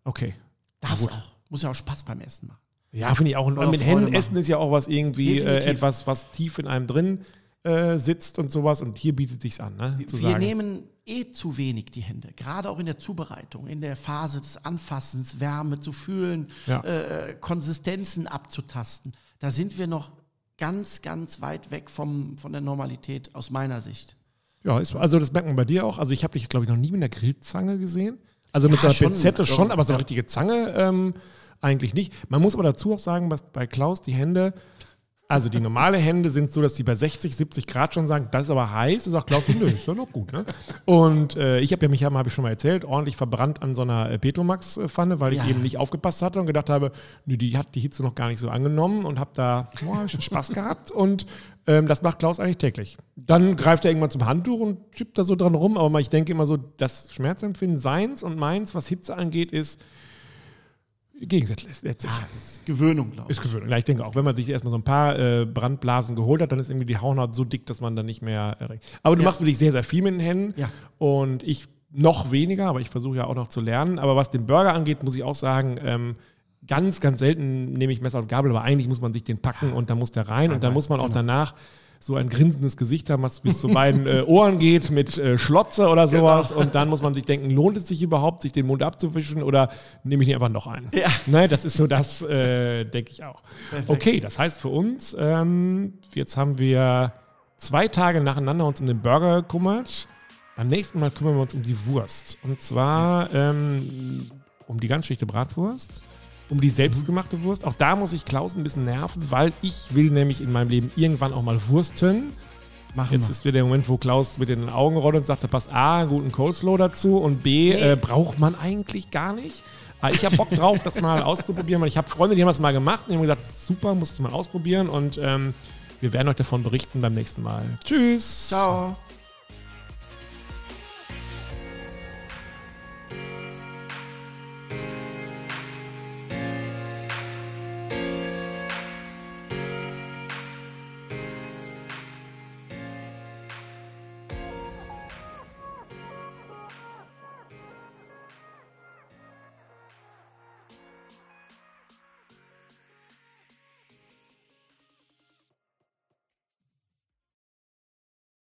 okay. Darf's auch. Muss ja auch Spaß beim Essen machen. Ja, finde ich auch. Und mit Händen essen ist ja auch was irgendwie, äh, etwas, was tief in einem drin äh, sitzt und sowas. Und hier bietet sich's an, ne? Wir sagen. nehmen eh zu wenig die Hände, gerade auch in der Zubereitung, in der Phase des Anfassens, Wärme zu fühlen, Ja. äh, Konsistenzen abzutasten. Da sind wir noch ganz, ganz weit weg vom, von der Normalität aus meiner Sicht. Ja, ist, also das merkt man bei dir auch. Also ich habe dich, glaube ich, noch nie mit einer Grillzange gesehen. Also mit Ja, so einer schon, Pinzette schon, aber so eine richtige Zange ähm, eigentlich nicht. Man muss aber dazu auch sagen, dass bei Klaus die Hände, also die normale Hände sind so, dass die bei 60, 70 Grad schon sagen, das ist aber heiß. Da sagt Klaus, nö, ist doch noch gut. Ne? Und äh, ich habe ja mich, habe ich schon mal erzählt, ordentlich verbrannt an so einer äh, Petromax-Pfanne, weil ich Ja. eben nicht aufgepasst hatte und gedacht habe, nö, die hat die Hitze noch gar nicht so angenommen und habe da boah, hab <laughs> Spaß gehabt und ähm, das macht Klaus eigentlich täglich. Dann greift er irgendwann zum Handtuch und schippt da so dran rum, aber ich denke immer so, das Schmerzempfinden seins und meins, was Hitze angeht, ist gegensätzlich. Ah, ist Gewöhnung, glaube ich. Ist gewöhnlich. Ja, ich denke auch, wenn man sich erstmal so ein paar äh, Brandblasen geholt hat, dann ist irgendwie die Hauthaut so dick, dass man dann nicht mehr. Äh, aber du Ja. machst wirklich sehr, sehr viel mit den Händen. Ja. Und ich noch weniger, aber ich versuche ja auch noch zu lernen. Aber was den Burger angeht, muss ich auch sagen, ähm, ganz, ganz selten nehme ich Messer und Gabel, aber eigentlich muss man sich den packen und dann muss der rein und dann muss man auch danach so ein grinsendes Gesicht haben, was <laughs> bis zu beiden äh, Ohren geht mit äh, Schlotze oder sowas. Und dann muss man sich denken, lohnt es sich überhaupt, sich den Mund abzuwischen oder nehme ich nicht einfach noch einen? Ja. Ne, das ist so das, äh, denke ich auch. Perfekt. Okay, das heißt für uns, ähm, jetzt haben wir zwei Tage nacheinander uns um den Burger gekümmert. Beim nächsten Mal kümmern wir uns um die Wurst. Und zwar ähm, um die ganz schlichte Bratwurst, um die selbstgemachte Wurst. Auch da muss ich Klaus ein bisschen nerven, weil ich will nämlich in meinem Leben irgendwann auch mal Wursten. Machen Jetzt wir. ist wieder der Moment, wo Klaus mit den Augen rollt und sagt, da passt A, guten Coleslaw dazu und B, äh, braucht man eigentlich gar nicht. Aber ich habe Bock drauf, das mal auszuprobieren, weil ich habe Freunde, die haben das mal gemacht und die haben gesagt, super, musst du mal ausprobieren und ähm, wir werden euch davon berichten beim nächsten Mal. Tschüss. Ciao.